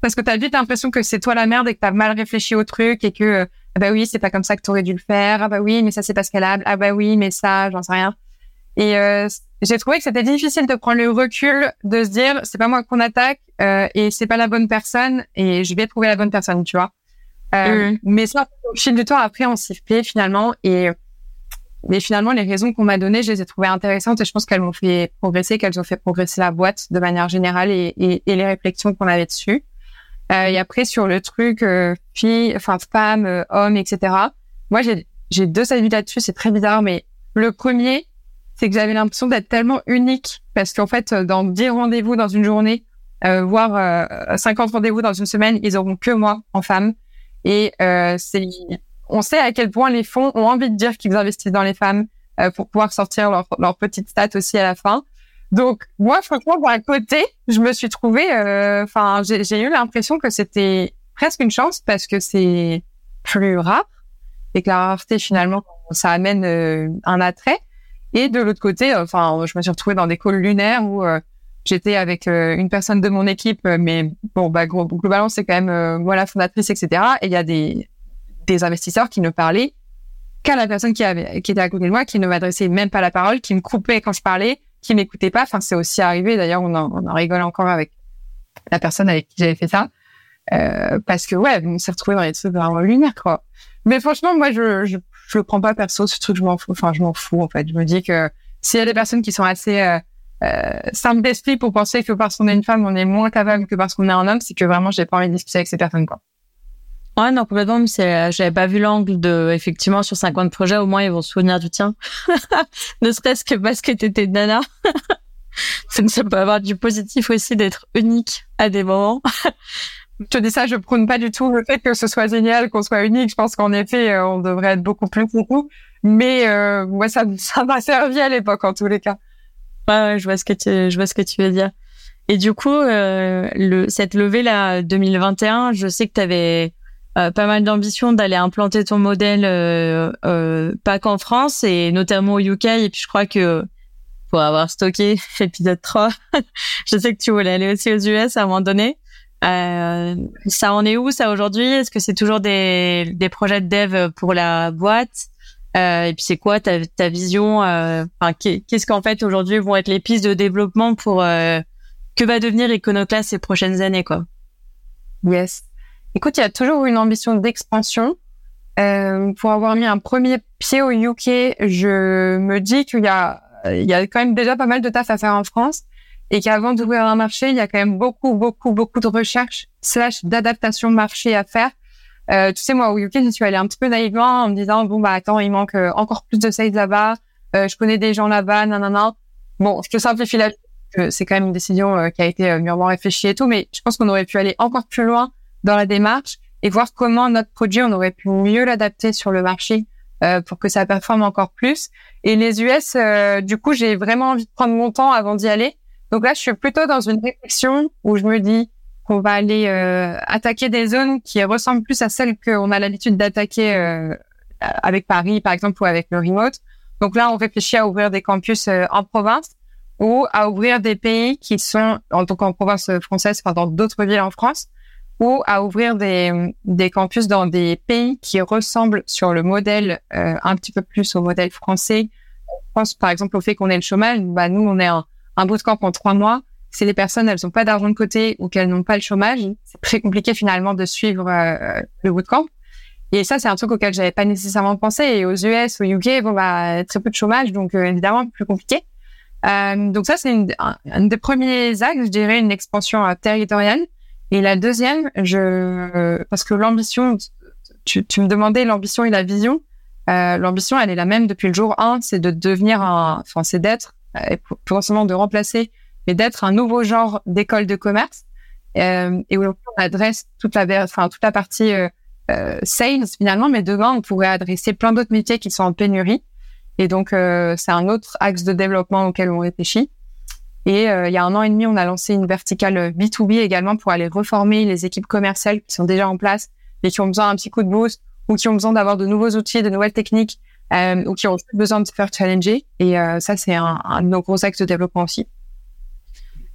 parce que t'as vite l'impression que c'est toi la merde et que t'as mal réfléchi au truc et que ah bah oui, c'est pas comme ça que tu aurais dû le faire. Ah bah oui, mais ça c'est pas scalable. Ah bah oui, mais ça, j'en sais rien. Et euh, j'ai trouvé que c'était difficile de prendre le recul, de se dire c'est pas moi qu'on attaque euh, et c'est pas la bonne personne et je vais trouver la bonne personne, tu vois. Euh, mmh. Mais ça, au fil du temps, après, on s'y fait finalement et mais finalement, les raisons qu'on m'a données, je les ai trouvées intéressantes et je pense qu'elles m'ont fait progresser, qu'elles ont fait progresser la boîte de manière générale et, et, et les réflexions qu'on avait dessus. Euh, et après sur le truc euh, fille, enfin femme, euh, homme, etc. Moi j'ai j'ai deux avis là-dessus, c'est très bizarre, mais le premier, c'est que j'avais l'impression d'être tellement unique parce qu'en fait dans 10 rendez-vous dans une journée, euh, voire euh, 50 rendez-vous dans une semaine, ils auront que moi en femme. Et euh, c'est, on sait à quel point les fonds ont envie de dire qu'ils investissent dans les femmes euh, pour pouvoir sortir leur, leur petite stat aussi à la fin. Donc moi, franchement, à côté, je me suis trouvée, euh, enfin, j'ai eu l'impression que c'était presque une chance parce que c'est plus rare et que la rareté finalement, ça amène euh, un attrait. Et de l'autre côté, enfin, je me suis retrouvée dans des calls lunaires où euh, j'étais avec une personne de mon équipe, mais bon, bah, globalement, c'est quand même moi la fondatrice, etc. Et il y a des des investisseurs qui ne parlaient qu'à la personne qui avait qui était à côté de moi, qui ne m'adressait même pas la parole, qui me coupait quand je parlais qui m'écoutait pas. Enfin, c'est aussi arrivé. D'ailleurs, on en, on en rigole encore avec la personne avec qui j'avais fait ça. Euh, parce que ouais, on s'est retrouvé dans les trucs vraiment lunaires, quoi. Mais franchement, moi, je, je, je le prends pas perso, ce truc, je m'en fous. Enfin, je m'en fous, en fait. Je me dis que s'il y a des personnes qui sont assez euh, euh, simples d'esprit pour penser que parce qu'on est une femme, on est moins capable que parce qu'on est un homme, c'est que vraiment, j'ai pas envie de discuter avec ces personnes, quoi. Ouais, non, complètement. C'est, j'avais pas vu l'angle de, effectivement, sur 50 projets, au moins, ils vont se souvenir du tien. ne serait-ce que parce que t'étais nana. ça peut avoir du positif aussi d'être unique à des moments. je te dis ça, je prône pas du tout le fait que ce soit génial, qu'on soit unique. Je pense qu'en effet, euh, on devrait être beaucoup plus beaucoup. Mais, euh, ouais, ça, ça m'a servi à l'époque, en tous les cas. Ouais, je vois ce que tu, je vois ce que tu veux dire. Et du coup, euh, le, cette levée là, 2021, je sais que tu avais euh, pas mal d'ambition d'aller implanter ton modèle euh, euh, pas qu'en France et notamment au UK et puis je crois que pour avoir stocké épisode 3 je sais que tu voulais aller aussi aux US à un moment donné euh, ça en est où ça aujourd'hui? Est-ce que c'est toujours des, des projets de dev pour la boîte? Euh, et puis c'est quoi ta, ta vision enfin qu'est-ce qu'en fait aujourd'hui vont être les pistes de développement pour que va devenir Iconoclast ces prochaines années quoi? Yes. Écoute, il y a toujours une ambition d'expansion. Euh, pour avoir mis un premier pied au UK, je me dis qu'il y a, il y a quand même déjà pas mal de taf à faire en France et qu'avant d'ouvrir un marché, il y a quand même beaucoup, beaucoup, beaucoup de recherche slash d'adaptation marché à faire. Euh, tu sais, moi, au UK, je suis allée un petit peu naïvement en me disant, bon, bah, attends, il manque euh, encore plus de sales là-bas. Euh, je connais des gens là-bas, nanana. Bon, je te simplifie la c'est quand même une décision euh, qui a été mûrement réfléchie et tout, mais je pense qu'on aurait pu aller encore plus loin dans la démarche et voir comment notre produit, on aurait pu mieux l'adapter sur le marché euh, pour que ça performe encore plus. Et les US, euh, du coup, j'ai vraiment envie de prendre mon temps avant d'y aller. Donc là, je suis plutôt dans une réflexion où je me dis qu'on va aller euh, attaquer des zones qui ressemblent plus à celles qu'on a l'habitude d'attaquer euh, avec Paris, par exemple, ou avec le remote. Donc là, on réfléchit à ouvrir des campus en province ou à ouvrir des pays qui sont, en tant qu'en province française, enfin dans d'autres villes en France, ou à ouvrir des, des campus dans des pays qui ressemblent sur le modèle euh, un petit peu plus au modèle français. Je pense par exemple au fait qu'on ait le chômage. Bah, nous, on est un, un bootcamp en trois mois. Si les personnes, elles n'ont pas d'argent de côté ou qu'elles n'ont pas le chômage, c'est très compliqué finalement de suivre euh, le bootcamp. Et ça, c'est un truc auquel j'avais pas nécessairement pensé. Et aux US, au UK, bon bah très peu de chômage, donc euh, évidemment plus compliqué. Euh, donc ça, c'est un, des premiers axes, je dirais, une expansion territoriale. Et la deuxième, je parce que l'ambition, tu, tu, me demandais l'ambition et la vision. Euh, l'ambition, elle est la même depuis le jour 1, c'est de devenir un, enfin c'est d'être, euh, potentiellement de remplacer, mais d'être un nouveau genre d'école de commerce euh, et où on adresse toute la, enfin toute la partie euh, euh, sales finalement, mais devant on pourrait adresser plein d'autres métiers qui sont en pénurie. Et donc euh, c'est un autre axe de développement auquel on réfléchit. Et il y a un an et demi, on a lancé une verticale B2B également pour aller reformer les équipes commerciales qui sont déjà en place et qui ont besoin d'un petit coup de boost ou qui ont besoin d'avoir de nouveaux outils, de nouvelles techniques euh, ou qui ont besoin de se faire challenger. Et euh, ça, c'est un, un, de nos gros axes de développement aussi.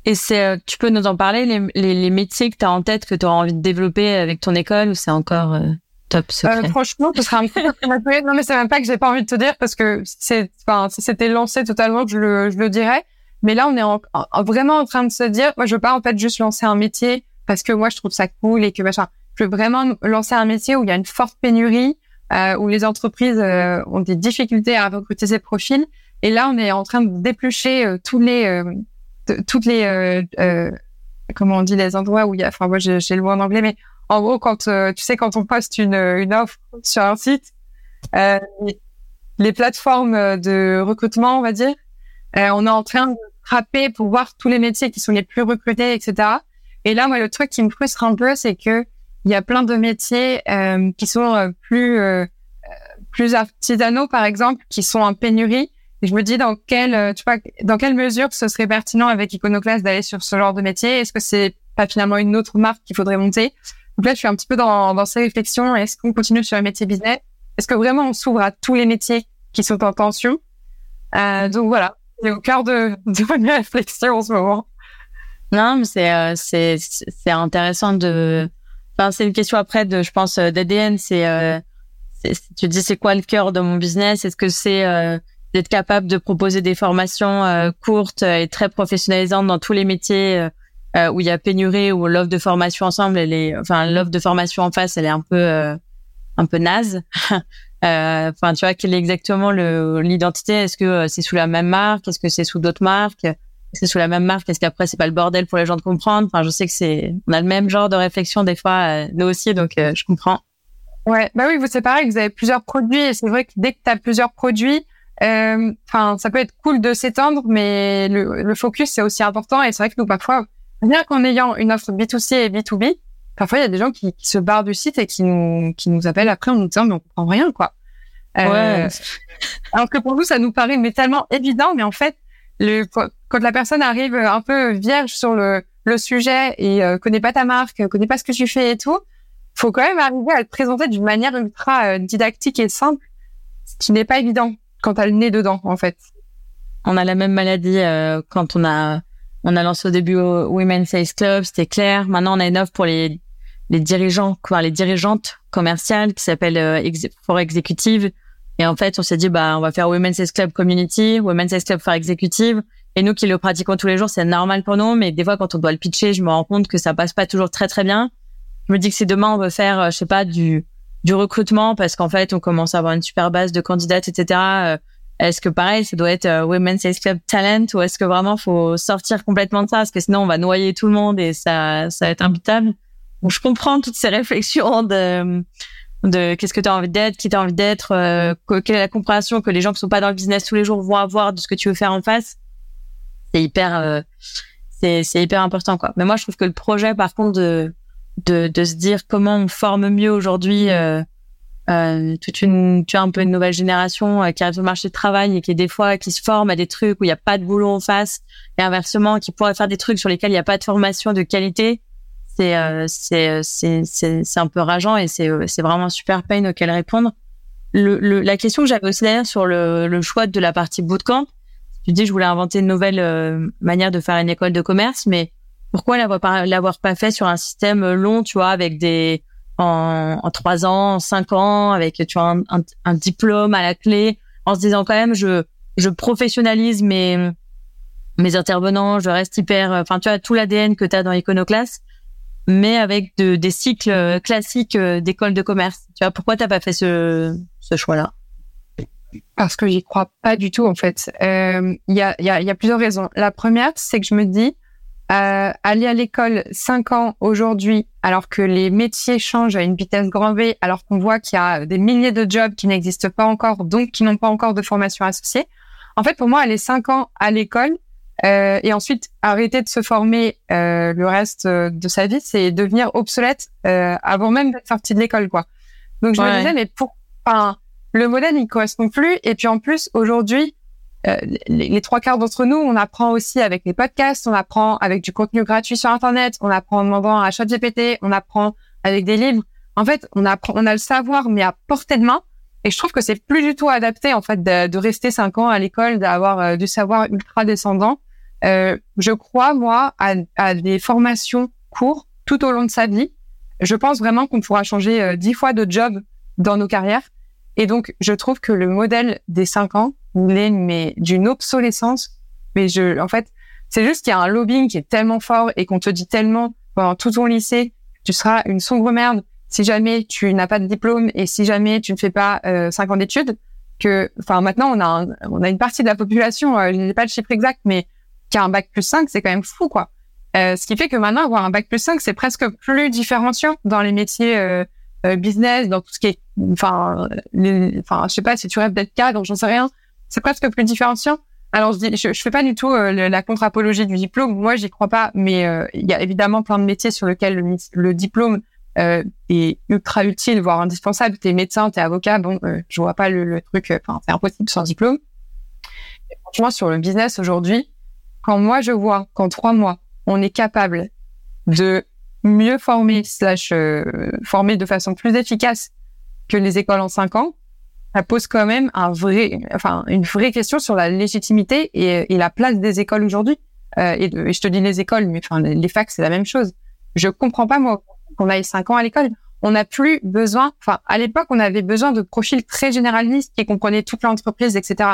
Et c'est, euh, tu peux nous en parler, les, les, les métiers que tu as en tête, que tu auras envie de développer avec ton école ou c'est encore euh, top secret? Franchement, ce sera un peu Non, mais c'est même pas que j'ai pas envie de te dire parce que c'est, enfin, si c'était lancé totalement, je le, je le dirais. Mais là, on est en, en, vraiment en train de se dire, moi, je veux pas en fait juste lancer un métier parce que moi, je trouve ça cool et que machin. Je veux vraiment lancer un métier où il y a une forte pénurie, euh, où les entreprises euh, ont des difficultés à recruter ces profils. Et là, on est en train de déplucher euh, tous les, euh, toutes les, euh, comment on dit, les endroits où il y a. Enfin, moi, j'ai le mot en anglais, mais en gros, quand tu sais, quand on poste une, une offre sur un site, les plateformes de recrutement, on va dire, on est en train de frapper pour voir tous les métiers qui sont les plus recrutés, etc. Et là, moi, le truc qui me frustre un peu, c'est que il y a plein de métiers euh, qui sont euh, plus euh, plus artisanaux, par exemple, qui sont en pénurie. Et je me dis dans quelle, tu vois, dans quelle mesure ce serait pertinent avec Iconoclast d'aller sur ce genre de métier? Est-ce que c'est pas finalement une autre marque qu'il faudrait monter? Donc là, je suis un petit peu dans, dans ces réflexions. Est-ce qu'on continue sur les métiers business? Est-ce que vraiment on s'ouvre à tous les métiers qui sont en tension? Euh, Donc voilà, c'est au cœur de, de mes réflexions en ce moment. Non, mais c'est euh, c'est intéressant de. Enfin, c'est une question après de, je pense, d'ADN. C'est euh, tu dis c'est quoi le cœur de mon business? Est-ce que c'est euh, d'être capable de proposer des formations euh, courtes et très professionnalisantes dans tous les métiers euh, où il y a pénurie ou l'offre de formation ensemble, elle est, enfin l'offre de formation en face, elle est un peu un peu naze. Enfin, tu vois, quelle est exactement l'identité? Est-ce que c'est sous la même marque? Est-ce que c'est sous d'autres marques? C'est sous la même marque Est-ce qu'après c'est pas le bordel pour les gens de comprendre Enfin, je sais que c'est, on a le même genre de réflexion des fois euh, nous aussi, donc euh, je comprends. Ouais, bah oui, vous c'est pareil, vous avez plusieurs produits et c'est vrai que dès que tu as plusieurs produits, euh, enfin, ça peut être cool de s'étendre, mais le, le focus c'est aussi important et c'est vrai que nous parfois, bien qu'en ayant une offre B2C et B2B, parfois il y a des gens qui, qui, se barrent du site et qui nous qui nous appellent après en nous disant mais on comprend rien quoi. ouais. Alors que pour nous ça nous paraît mais tellement évident, mais en fait le, quand la personne arrive un peu vierge sur le, le sujet et euh, connaît pas ta marque, connaît pas ce que tu fais et tout, faut quand même arriver à te présenter d'une manière ultra euh, didactique et simple, ce qui n'est pas évident quand t'as le nez dedans, en fait. On a la même maladie euh, quand on a on a lancé au début au Women Sales Club, c'était clair. Maintenant, on a une offre pour les les dirigeants, quoi, les dirigeantes commerciales qui s'appelle euh, For Executive et en fait, on s'est dit, bah, on va faire Women's Sales Club Community, Women's Sales Club for Executive. Et nous qui le pratiquons tous les jours, c'est normal pour nous. Mais des fois, quand on doit le pitcher, je me rends compte que ça passe pas toujours très, très bien. Je me dis que si demain, on veut faire, euh, je sais pas, du, du recrutement parce qu'en fait, on commence à avoir une super base de candidates, etc. Euh, est-ce que pareil, ça doit être euh, Women's Sales Club Talent ou est-ce que vraiment faut sortir complètement de ça? Parce que sinon on va noyer tout le monde et ça, ça va être imbitable. Donc je comprends toutes ces réflexions de de qu'est-ce que tu as envie d'être, qui t'as envie d'être, euh, quelle est la compréhension que les gens qui sont pas dans le business tous les jours vont avoir de ce que tu veux faire en face. C'est hyper, euh, c'est c'est hyper important quoi. Mais moi je trouve que le projet par contre de de, de se dire comment on forme mieux aujourd'hui euh, euh, toute une tu as un peu une nouvelle génération euh, qui arrive au marché du travail et qui est des fois qui se forme à des trucs où il n'y a pas de boulot en face et inversement qui pourrait faire des trucs sur lesquels il n'y a pas de formation de qualité c'est euh, c'est c'est c'est un peu rageant et c'est c'est vraiment super pain auquel répondre. Le, le, la question que j'avais aussi d'ailleurs sur le, le choix de la partie bootcamp, tu dis je voulais inventer une nouvelle euh, manière de faire une école de commerce, mais pourquoi l'avoir pas l'avoir pas fait sur un système long, tu vois, avec des en, trois ans, en cinq ans, avec tu vois un, diplôme à la clé, en se disant quand même je je professionnalise mes mes intervenants, je reste hyper, enfin tu vois tout l'ADN que tu as dans Iconoclast, mais avec de, des cycles classiques euh, d'école de commerce. Tu vois pourquoi t'as pas fait ce ce choix-là? Parce que j'y crois pas du tout en fait. Il euh, y, a, y, a, y, a, plusieurs raisons. La première, c'est que je me dis, euh, aller à l'école 5 ans aujourd'hui, alors que les métiers changent à une vitesse grand V, alors qu'on voit qu'il y a des milliers de jobs qui n'existent pas encore, donc qui n'ont pas encore de formation associée. En fait, pour moi, aller 5 ans à l'école euh, et ensuite arrêter de se former euh, le reste de sa vie, c'est devenir obsolète euh, avant même d'être sorti de l'école, quoi. Donc je me disais, mais pour, enfin, le modèle il correspond plus. Et puis en plus aujourd'hui, euh, les, trois quarts d'entre nous, on apprend aussi avec les podcasts, on apprend avec du contenu gratuit sur Internet, on apprend en demandant à ChatGPT, on apprend avec des livres. En fait, on apprend, on a le savoir mais à portée de main. Et je trouve que c'est plus du tout adapté en fait de, de rester cinq ans à l'école, d'avoir euh, du savoir ultra descendant. Euh, je crois moi à, à, des formations courtes tout au long de sa vie. Je pense vraiment qu'on pourra changer euh, dix fois de job dans nos carrières et donc, je trouve que le modèle des cinq ans, il est mais d'une obsolescence. Mais je, en fait, c'est juste qu'il y a un lobbying qui est tellement fort et qu'on te dit tellement pendant tout ton lycée, tu seras une sombre merde si jamais tu n'as pas de diplôme et si jamais tu ne fais pas euh, cinq ans d'études. Que, enfin, maintenant, on a, on a une partie de la population, euh, je n'ai pas le chiffre exact, mais qui a un bac plus 5, c'est quand même fou, quoi. Euh, ce qui fait que maintenant, avoir un bac plus 5, c'est presque plus différenciant dans les métiers euh, business, dans tout ce qui est, enfin, enfin, je sais pas si tu rêves d'être cadre, j'en sais rien. C'est presque plus différenciant. Alors je dis, je, je fais pas du tout euh, la contre-apologie du diplôme. Moi, j'y crois pas, mais euh, il y a évidemment plein de métiers sur lesquels le, diplôme est ultra utile, voire indispensable. T'es médecin, t'es avocat, bon, je vois pas le, le truc. Enfin, c'est impossible sans diplôme. Franchement, sur le business aujourd'hui, quand moi je vois qu'en trois mois, on est capable de mieux former slash euh, former de façon plus efficace que les écoles en cinq ans, ça pose quand même un vrai, enfin une vraie question sur la légitimité et, et la place des écoles aujourd'hui. Euh, et, et, je te dis les écoles, mais enfin les facs c'est la même chose. Je comprends pas moi qu'on aille cinq ans à l'école. On n'a plus besoin. Enfin à l'époque on avait besoin de profils très généralistes qui comprenaient toute l'entreprise, etc.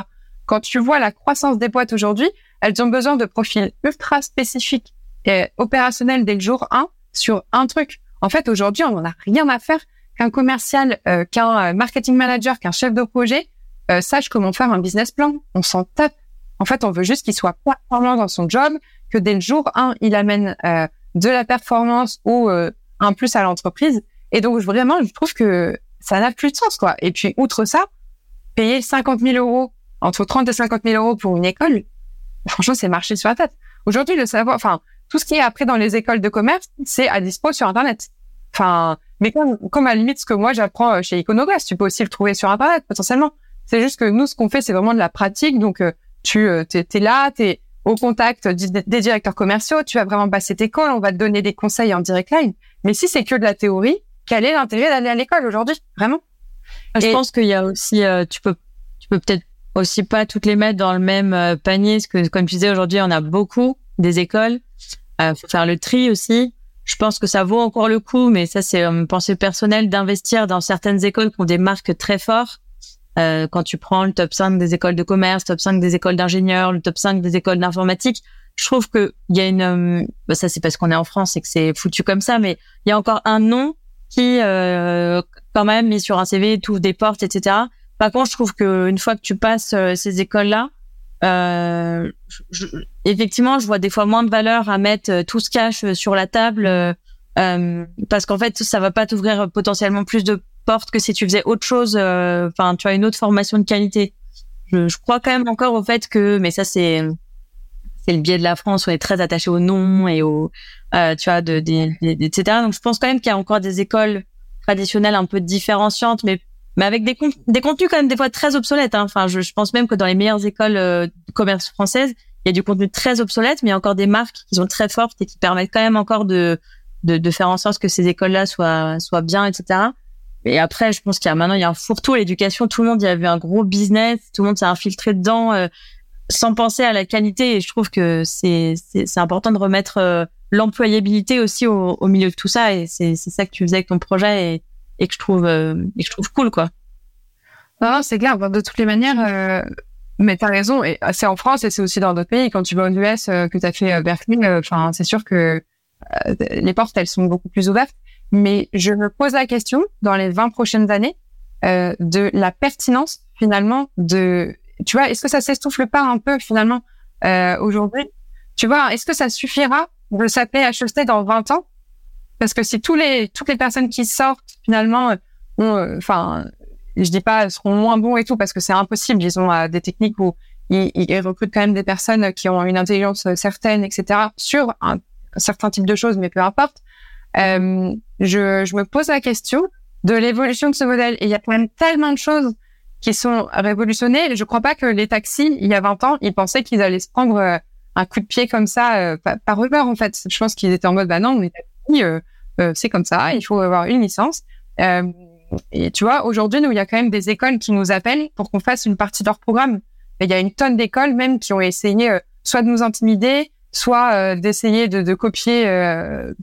Quand tu vois la croissance des boîtes aujourd'hui, elles ont besoin de profils ultra spécifiques et opérationnels dès le jour 1 sur un truc. En fait, aujourd'hui, on n'en a rien à faire qu'un commercial, euh, qu'un euh, marketing manager, qu'un chef de projet euh, sache comment faire un business plan. On s'en tape. En fait, on veut juste qu'il soit performant dans son job, que dès le jour 1, il amène de la performance ou un plus à l'entreprise. Et donc, vraiment, je trouve que ça n'a plus de sens, quoi. Et puis, outre ça, payer 50 000 euros, entre 30 et 50 000 euros pour une école, franchement, c'est marcher sur la tête. Aujourd'hui, le savoir, enfin, tout ce qui est après dans les écoles de commerce, c'est à dispo sur Internet. Enfin, mais comme, comme à la limite ce que moi j'apprends euh, chez Iconoclast, tu peux aussi le trouver sur Internet potentiellement. C'est juste que nous, ce qu'on fait, c'est vraiment de la pratique. Donc, euh, tu euh, t'es, es là, tu es au contact des directeurs commerciaux, tu vas vraiment passer tes calls, on va te donner des conseils en direct line. Mais si c'est que de la théorie, quel est l'intérêt d'aller à l'école aujourd'hui Vraiment? Je pense qu'il y a aussi, tu peux, tu peux peut-être aussi pas toutes les mettre dans le même panier, parce que comme tu disais aujourd'hui, on a beaucoup des écoles euh, faut faire le tri aussi. Je pense que ça vaut encore le coup, mais ça c'est une pensée personnelle d'investir dans certaines écoles qui ont des marques très fortes. Euh, quand tu prends le top 5 des écoles de commerce, top 5 des écoles d'ingénieurs, le top 5 des écoles d'informatique, je trouve que il y a une euh, bah, ça c'est parce qu'on est en France et que c'est foutu comme ça, mais il y a encore un nom qui euh, quand même mis sur un CV t'ouvre des portes, etc. Par contre, je trouve que une fois que tu passes euh, ces écoles là, euh, je, effectivement, je vois des fois moins de valeur à mettre euh, tout ce cash euh, sur la table euh, parce qu'en fait, ça va pas t'ouvrir potentiellement plus de portes que si tu faisais autre chose. Enfin, tu as une autre formation de qualité. Je, je, crois quand même encore au fait que, mais ça c'est c'est le biais de la France, on est très attaché au nom et au, tu vois, de, de, de, etc. Donc je pense quand même qu'il y a encore des écoles traditionnelles un peu différenciantes, mais mais avec des, contenus quand même des fois très obsolètes. Hein. Enfin, je, je, pense même que dans les meilleures écoles euh, de commerce françaises, il y a du contenu très obsolète, mais il y a encore des marques qui sont très fortes et qui permettent quand même encore de, de, de faire en sorte que ces écoles-là soient, soient bien, etc. Et après, je pense qu'il y a maintenant, il y a un fourre-tout à l'éducation. Tout le monde y a vu un gros business. Tout le monde s'est infiltré dedans. Euh, sans penser à la qualité. Et je trouve que c'est important de remettre euh, l'employabilité aussi au, au, milieu de tout ça. Et c'est c'est ça que tu faisais avec ton projet et, et que je trouve euh, et que je trouve cool quoi. Non, c'est clair. De toutes les manières, euh, mais t'as raison. Et c'est en France et c'est aussi dans d'autres pays. Quand tu vas aux US, que tu as fait Berkeley, enfin, c'est sûr que les portes elles sont beaucoup plus ouvertes. Mais je me pose la question dans les 20 prochaines années de la pertinence finalement de tu vois, est-ce que ça s'essouffle pas un peu finalement euh, aujourd'hui? Tu vois, est-ce que ça suffira de s'appeler HEC dans 20 ans? Parce que si tous les toutes les personnes qui sortent finalement, euh, euh, enfin, je dis pas seront moins bons et tout parce que c'est impossible. Ils ont euh, des techniques où ils, ils, recrutent quand même des personnes qui ont une intelligence certaine, etc. sur un, certain type de choses, mais peu importe. Euh, je, je me pose la question de l'évolution de ce modèle. Et il y a quand même tellement de choses qui sont révolutionnés. Je crois pas que les taxis, il y a 20 ans, ils pensaient qu'ils allaient se prendre un coup de pied comme ça euh, par rumeur en fait. Je pense qu'ils étaient en mode bah non, taxis, euh, euh, c'est comme ça, il faut avoir une licence. et tu vois, aujourd'hui, nous, il y a quand même des écoles qui nous appellent pour qu'on fasse une partie de leur programme. il y a une tonne d'écoles même qui ont essayé soit de nous intimider, soit d'essayer de, de, copier de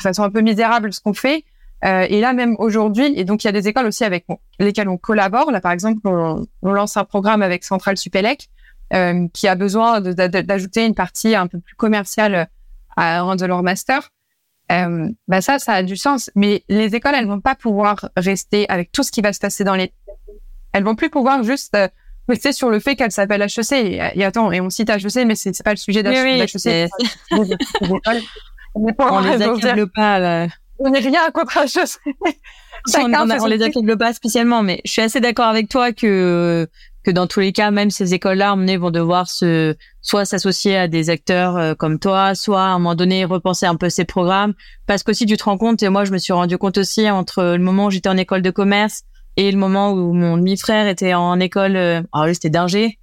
façon un peu misérable ce qu'on fait. Euh, et là, même aujourd'hui, et donc il y a des écoles aussi avec lesquelles on collabore. Là, par exemple, on, on lance un programme avec Central Supélec euh, qui a besoin d'ajouter une partie un peu plus commerciale à un de leur master. Euh, bah ça, ça a du sens. Mais les écoles, elles vont pas pouvoir rester avec tout ce qui va se passer dans les. Elles vont plus pouvoir juste euh, rester sur le fait qu'elles s'appellent HEC. Et, et, attends, et on cite HEC, mais c'est pas le sujet d'HEC. Oui, oui, on les accable pas. Là on n'est rien contre la chose. on, on, les accable pas spécialement, mais je suis assez d'accord avec toi que que dans tous les cas, même ces écoles-là, vont devoir se soit s'associer à des acteurs euh, comme toi, soit à un moment donné repenser un peu ces programmes, parce que si tu te rends compte, et moi je me suis rendu compte aussi entre le moment où j'étais en école de commerce et le moment où mon demi-frère était en école, euh, alors lui c'était d'ingé,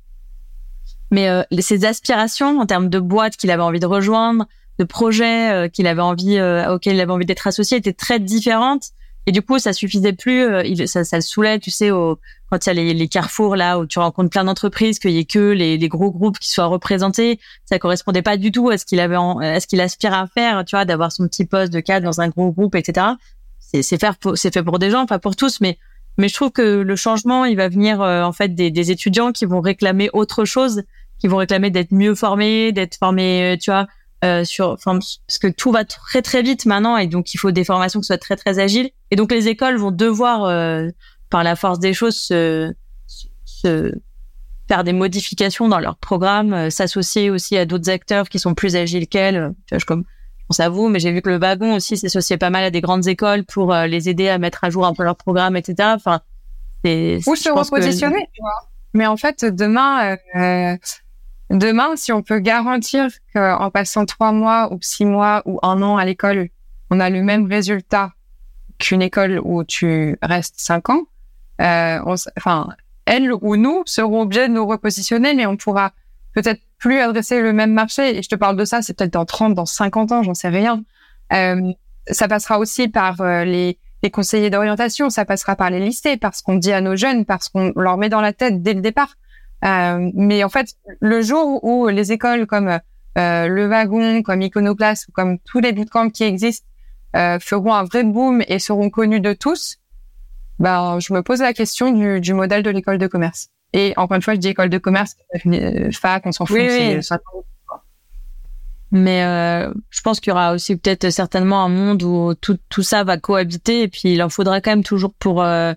mais euh, ses aspirations en termes de boîte qu'il avait envie de rejoindre, de projets euh, qu'il avait envie euh, auxquels il avait envie d'être associé étaient très différentes et du coup ça suffisait plus euh, il, ça, ça le saoulait tu sais au, quand il y a les, les, carrefours là où tu rencontres plein d'entreprises qu'il y ait que les, les, gros groupes qui soient représentés ça correspondait pas du tout à ce qu'il avait à ce qu'il aspire à faire tu vois d'avoir son petit poste de cadre dans un gros groupe etc c'est c'est faire c'est fait pour des gens pas pour tous mais mais je trouve que le changement il va venir en fait des, des étudiants qui vont réclamer autre chose qui vont réclamer d'être mieux formés d'être formés tu vois euh, sur, enfin, parce que tout va très très vite maintenant et donc il faut des formations qui soient très très agiles. Et donc les écoles vont devoir, euh, par la force des choses, se, se, faire des modifications dans leur programme, euh, s'associer aussi à d'autres acteurs qui sont plus agiles qu'elles. Je comme je pense à vous, mais j'ai vu que le wagon aussi s'associait pas mal à des grandes écoles pour les aider à mettre à jour un peu leur programme, etc. Enfin, c'est ou se repositionner. Tu vois. Mais en fait, demain, Demain, si on peut garantir qu'en passant trois mois ou six mois ou un an à l'école, on a le même résultat qu'une école où tu restes cinq ans, euh, enfin, elle ou nous seront obligés de nous repositionner, mais on pourra peut-être plus adresser le même marché. Et je te parle de ça, c'est peut-être dans 30, dans 50 ans, j'en sais rien. Euh, ça passera aussi par euh, les, conseillers d'orientation, ça passera par les lycées, parce qu'on dit à nos jeunes, parce qu'on leur met dans la tête dès le départ mais en fait, le jour où les écoles comme euh, le wagon, comme Iconoclast ou comme tous les bootcamps qui existent euh, feront un vrai boom et seront connus de tous, ben, je me pose la question du, du modèle de l'école de commerce. Et encore une fois, je dis école de commerce, fac, on s'en fout. Oui, Mais euh, je pense qu'il y aura aussi peut-être certainement un monde où tout, tout ça va cohabiter et puis il en faudra quand même toujours pour euh,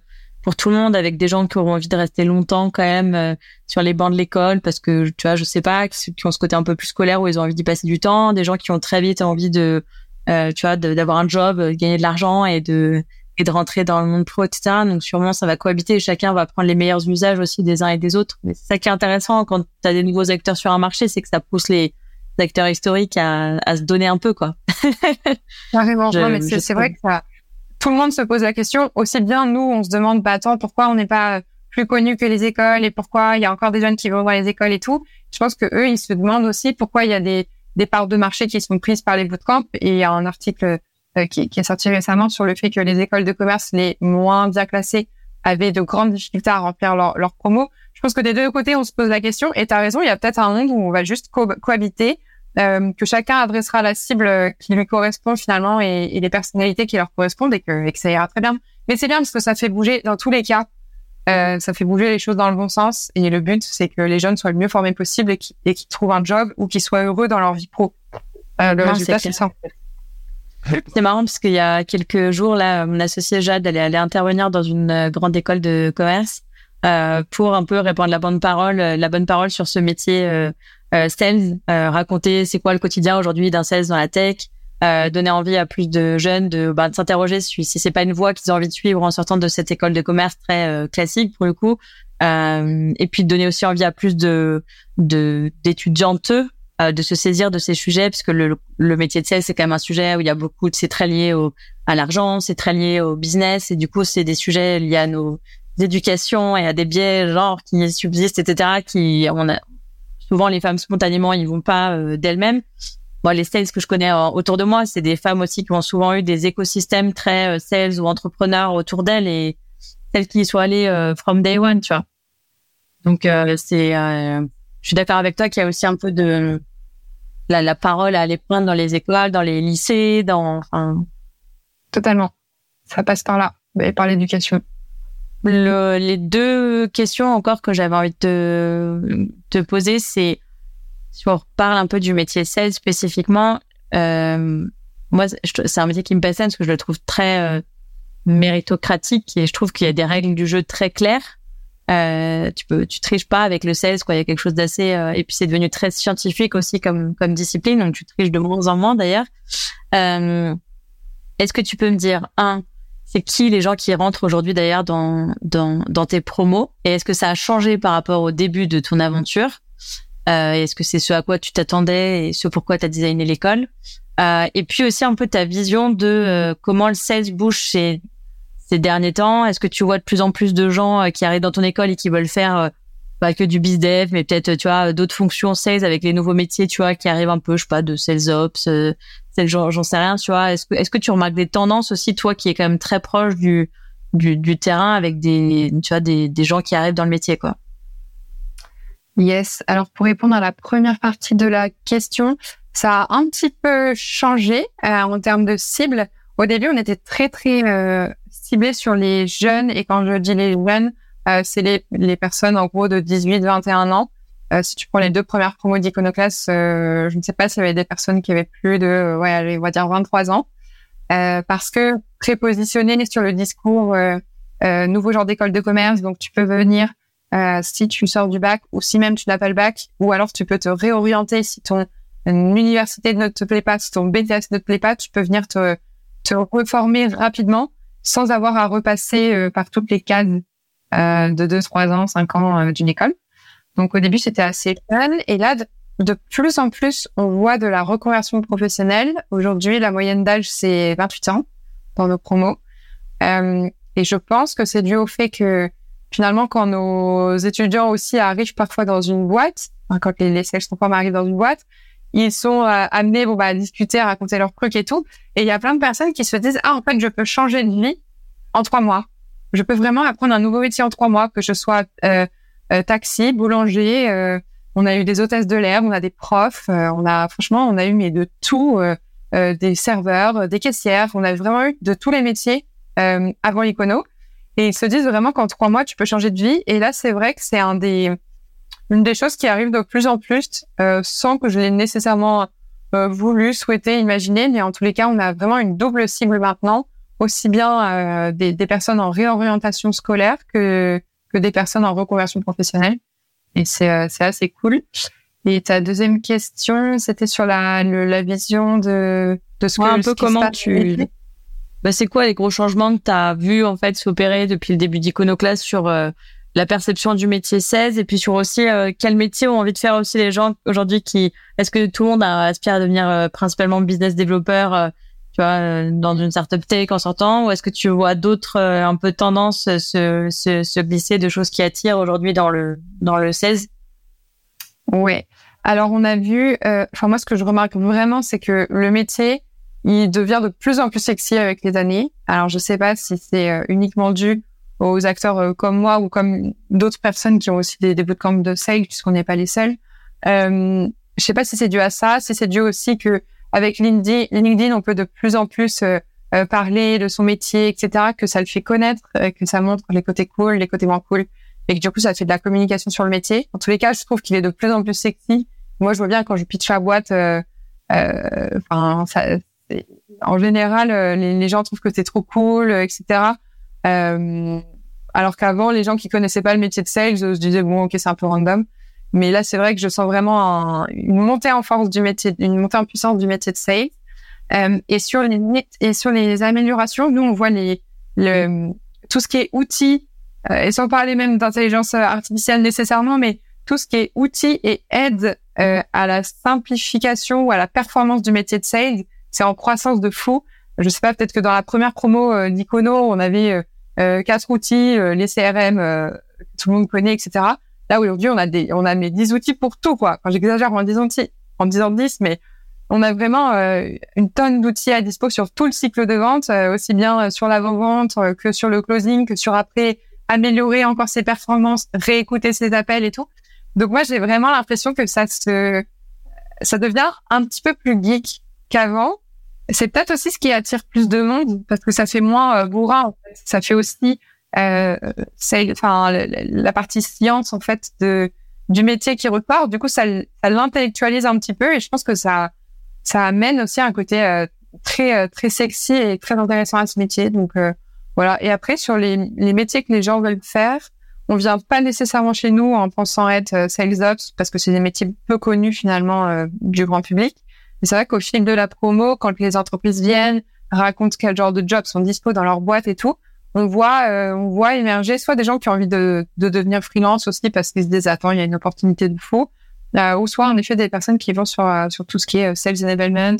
pour tout le monde avec des gens qui auront envie de rester longtemps quand même euh, sur les bancs de l'école parce que tu vois je sais pas qui ont ce côté un peu plus scolaire où ils ont envie d'y passer du temps des gens qui ont très vite envie de euh, tu vois d'avoir un job de gagner de l'argent et de et de rentrer dans le monde pro etc donc sûrement ça va cohabiter et chacun va prendre les meilleurs usages aussi des uns et des autres. Mais c'est ça qui est intéressant quand tu as des nouveaux acteurs sur un marché c'est que ça pousse les acteurs historiques à, à se donner un peu quoi. Carrément. Mais c'est vrai que ça tout le monde se pose la question. Aussi bien nous, on se demande, bah attends, pourquoi on n'est pas plus connu que les écoles et pourquoi il y a encore des jeunes qui vont dans les écoles et tout. Je pense que eux, ils se demandent aussi pourquoi il y a des, des parts de marché qui sont prises par les bootcamps. Et il y a un article euh, qui, qui est sorti récemment sur le fait que les écoles de commerce les moins bien classées avaient de grandes difficultés à remplir leur, leur promo. je pense que des deux côtés, on se pose la question. Et tu as raison, il y a peut-être un monde où on va juste cohabiter, euh, que chacun adressera la cible qui lui correspond finalement et, et les personnalités qui leur correspondent et que, et que ça ira très bien. Mais c'est bien parce que ça fait bouger dans tous les cas. Euh, ça fait bouger les choses dans le bon sens. Et le but, c'est que les jeunes soient le mieux formés possible et qu'ils trouvent un job ou qu'ils soient heureux dans leur vie pro. Euh, le résultat, c'est ça. C'est marrant parce qu'il y a quelques jours, là, mon associé Jade, elle est allée intervenir dans une euh, grande école de commerce euh, pour un peu répandre la bonne parole, euh, la bonne parole sur ce métier euh, euh sales, raconter c'est quoi le quotidien aujourd'hui d'un sales dans la tech, donner envie à plus de jeunes de, bah, de s'interroger si, si c'est pas une voie qu'ils ont envie de suivre en sortant de cette école de commerce très classique pour le coup, et puis de donner aussi envie à plus de d'étudiantes euh, de se saisir de ces sujets, puisque le, le métier de sales, c'est quand même un sujet où il y a beaucoup, c'est très lié au, à l'argent, c'est très lié au business, et du coup, c'est des sujets liés à nos éducations et à des biais, genre, qui subsistent, etc., qui, on a, souvent, les femmes, spontanément, ils vont pas euh, d'elles-mêmes. Moi, les sales que je connais euh, autour de moi, c'est des femmes aussi qui ont souvent eu des écosystèmes très sales ou entrepreneurs autour d'elles et celles qui sont allées from day one, tu vois. Donc, c'est je suis d'accord avec toi qu'il y a aussi un peu de la, la parole à aller prendre dans les écoles, dans les lycées, dans. Enfin... Totalement. Ça passe par là, et par l'éducation. Le, les deux questions encore que j'avais envie de te, te poser, c'est si on reparle un peu du métier sales spécifiquement. Euh, moi, c'est un métier qui me passionne parce que je le trouve très euh, méritocratique et je trouve qu'il y a des règles du jeu très claires. Euh, tu peux, tu triches pas avec le sales, quoi. Il y a quelque chose d'assez, euh, et puis c'est devenu très scientifique aussi comme comme discipline, donc tu triches de moins en moins d'ailleurs. Euh, Est-ce que tu peux me dire un, c'est qui les gens qui rentrent aujourd'hui d'ailleurs dans dans dans tes promos, et est-ce que ça a changé par rapport au début de ton aventure? Euh, Est-ce que c'est ce à quoi tu t'attendais et ce pourquoi tu as designé l'école? Euh, Et puis aussi un peu ta vision de euh, comment le sales bouge chez ces derniers temps. Est-ce que tu vois de plus en plus de gens euh, qui arrivent dans ton école et qui veulent faire euh, pas que du bizdev, mais peut-être tu vois d'autres fonctions sales avec les nouveaux métiers, tu vois, qui arrivent un peu, je sais pas, de sales ops, euh, j'en sais rien, tu vois. Est-ce que tu remarques des tendances aussi, toi, qui est quand même très proche du du, du terrain avec des tu vois des, des gens qui arrivent dans le métier, quoi? Yes. Alors pour répondre à la première partie de la question, ça a un petit peu changé en termes de cible. Au début, on était très très euh, ciblé sur les jeunes et quand je dis les jeunes, euh, c'est les, les personnes en gros de 18-21 ans. Euh, si tu prends les deux premières promos d'Iconoclast, euh, je ne sais pas s'il y avait des personnes qui avaient plus de, ouais, on va dire 23 ans, euh, parce que très positionné sur le discours nouveau genre d'école de commerce, donc tu peux venir si tu sors du bac ou si même tu n'as pas le bac, ou alors tu peux te réorienter si ton université ne te plaît pas, si ton BTS ne te plaît pas, tu peux venir te, te reformer rapidement sans avoir à repasser euh, par toutes les cases euh, de 2, 3 ans, 5 ans euh, d'une école. Donc au début, c'était assez jeune. Et là, de, plus en plus, on voit de la reconversion professionnelle. Aujourd'hui, la moyenne d'âge, c'est 28 ans dans nos promos. Euh, et je pense que c'est dû au fait que finalement, quand nos étudiants aussi arrivent parfois dans une boîte, quand les, les sales arrivent dans une boîte, ils sont euh, amenés bon, bah, à discuter, à raconter leurs trucs et tout. Et il y a plein de personnes qui se disent, ah, en fait, je peux changer de vie en trois mois. Je peux vraiment apprendre un nouveau métier en trois mois, que je sois euh taxi, boulanger. Euh, on a eu des hôtesses de l'air, on a des profs, on a franchement, on a eu mais de tout, des serveurs, des caissières. On a vraiment eu de tous les métiers avant l'Icono. Et ils se disent vraiment qu'en trois mois, tu peux changer de vie. Et là, c'est vrai que c'est un des une des choses qui arrive de plus en plus, euh, sans que je l'ai nécessairement euh, voulu, souhaité, imaginé, mais en tous les cas, on a vraiment une double cible maintenant, aussi bien euh, des, des, personnes en réorientation scolaire que, que des personnes en reconversion professionnelle. Et c'est assez cool. Et ta deuxième question, c'était sur la, la vision de, de ce que un peu comment tu bah, c'est quoi les gros changements que tu as vu en fait s'opérer depuis le début d'Iconoclast sur la perception du métier 16 et puis sur aussi euh, quel métier ont envie de faire aussi les gens aujourd'hui qui est-ce que tout le monde aspire à devenir euh, principalement business développeur euh, tu vois dans une startup tech en sortant ou est-ce que tu vois d'autres un peu tendances se, se, se, glisser de choses qui attirent aujourd'hui dans le dans le 16 Ouais. Alors on a vu enfin moi ce que je remarque vraiment c'est que le métier il devient de plus en plus sexy avec les années. Alors je sais pas si c'est uniquement dû aux acteurs comme moi ou comme d'autres personnes qui ont aussi des, des bootcamps de sales, puisqu'on n'est pas les seuls. Euh, je sais pas si c'est dû à ça, si c'est dû aussi que avec LinkedIn, LinkedIn, on peut de plus en plus parler de son métier, etc., que ça le fait connaître, que ça montre les côtés cool, les côtés moins cool, et que du coup, ça fait de la communication sur le métier. En tous les cas, je trouve qu'il est de plus en plus sexy. Moi, je vois bien quand je pitch la boîte, enfin, ça, en général, euh, les, gens trouvent que c'est trop cool, euh, etc. Euh, alors qu'avant, les gens qui connaissaient pas le métier de sales se disaient bon, ok, c'est un peu random. Mais là, c'est vrai que je sens vraiment une montée en force du métier, une montée en puissance du métier de sales. Euh, et sur les et sur les améliorations, nous on voit les le tout ce qui est outils euh, et sans parler même d'intelligence artificielle nécessairement, mais tout ce qui est outils et aide euh, à la simplification ou à la performance du métier de sales c'est en croissance de fou. Je sais pas, peut-être que dans la première promo euh, d'Icono, on avait euh, euh, quatre outils, les CRM tout le monde connaît, etc. Là aujourd'hui, on a des, on a mes 10 outils pour tout quoi. Quand j'exagère en disant en disant 10, mais on a vraiment une tonne d'outils à dispo sur tout le cycle de vente, aussi bien sur l'avant-vente que sur le closing, que sur après améliorer encore ses performances, réécouter ses appels et tout. Donc moi, j'ai vraiment l'impression que ça se, ça devient un petit peu plus geek qu'avant. C'est peut-être aussi ce qui attire plus de monde parce que ça fait moins euh, bourrin. En. Ça fait aussi, euh, c'est, enfin, la, partie science en fait de du métier qui repart. Du coup, ça, ça l'intellectualise un petit peu et je pense que ça ça amène aussi un côté euh, très euh, très sexy et très intéressant à ce métier. Donc voilà. Et après sur les les métiers que les gens veulent faire, on vient pas nécessairement chez nous en pensant être sales ops parce que c'est des métiers peu connus finalement du grand public. Mais c'est vrai qu'au fil de la promo, quand les entreprises viennent, racontent quel genre de jobs sont dispo dans leur boîte et tout, on voit, euh, on voit émerger soit des gens qui ont envie de, de devenir freelance aussi parce qu'ils se disent attends il y a une opportunité de fou, euh, ou soit en effet des personnes qui vont sur euh, sur tout ce qui est sales enablement,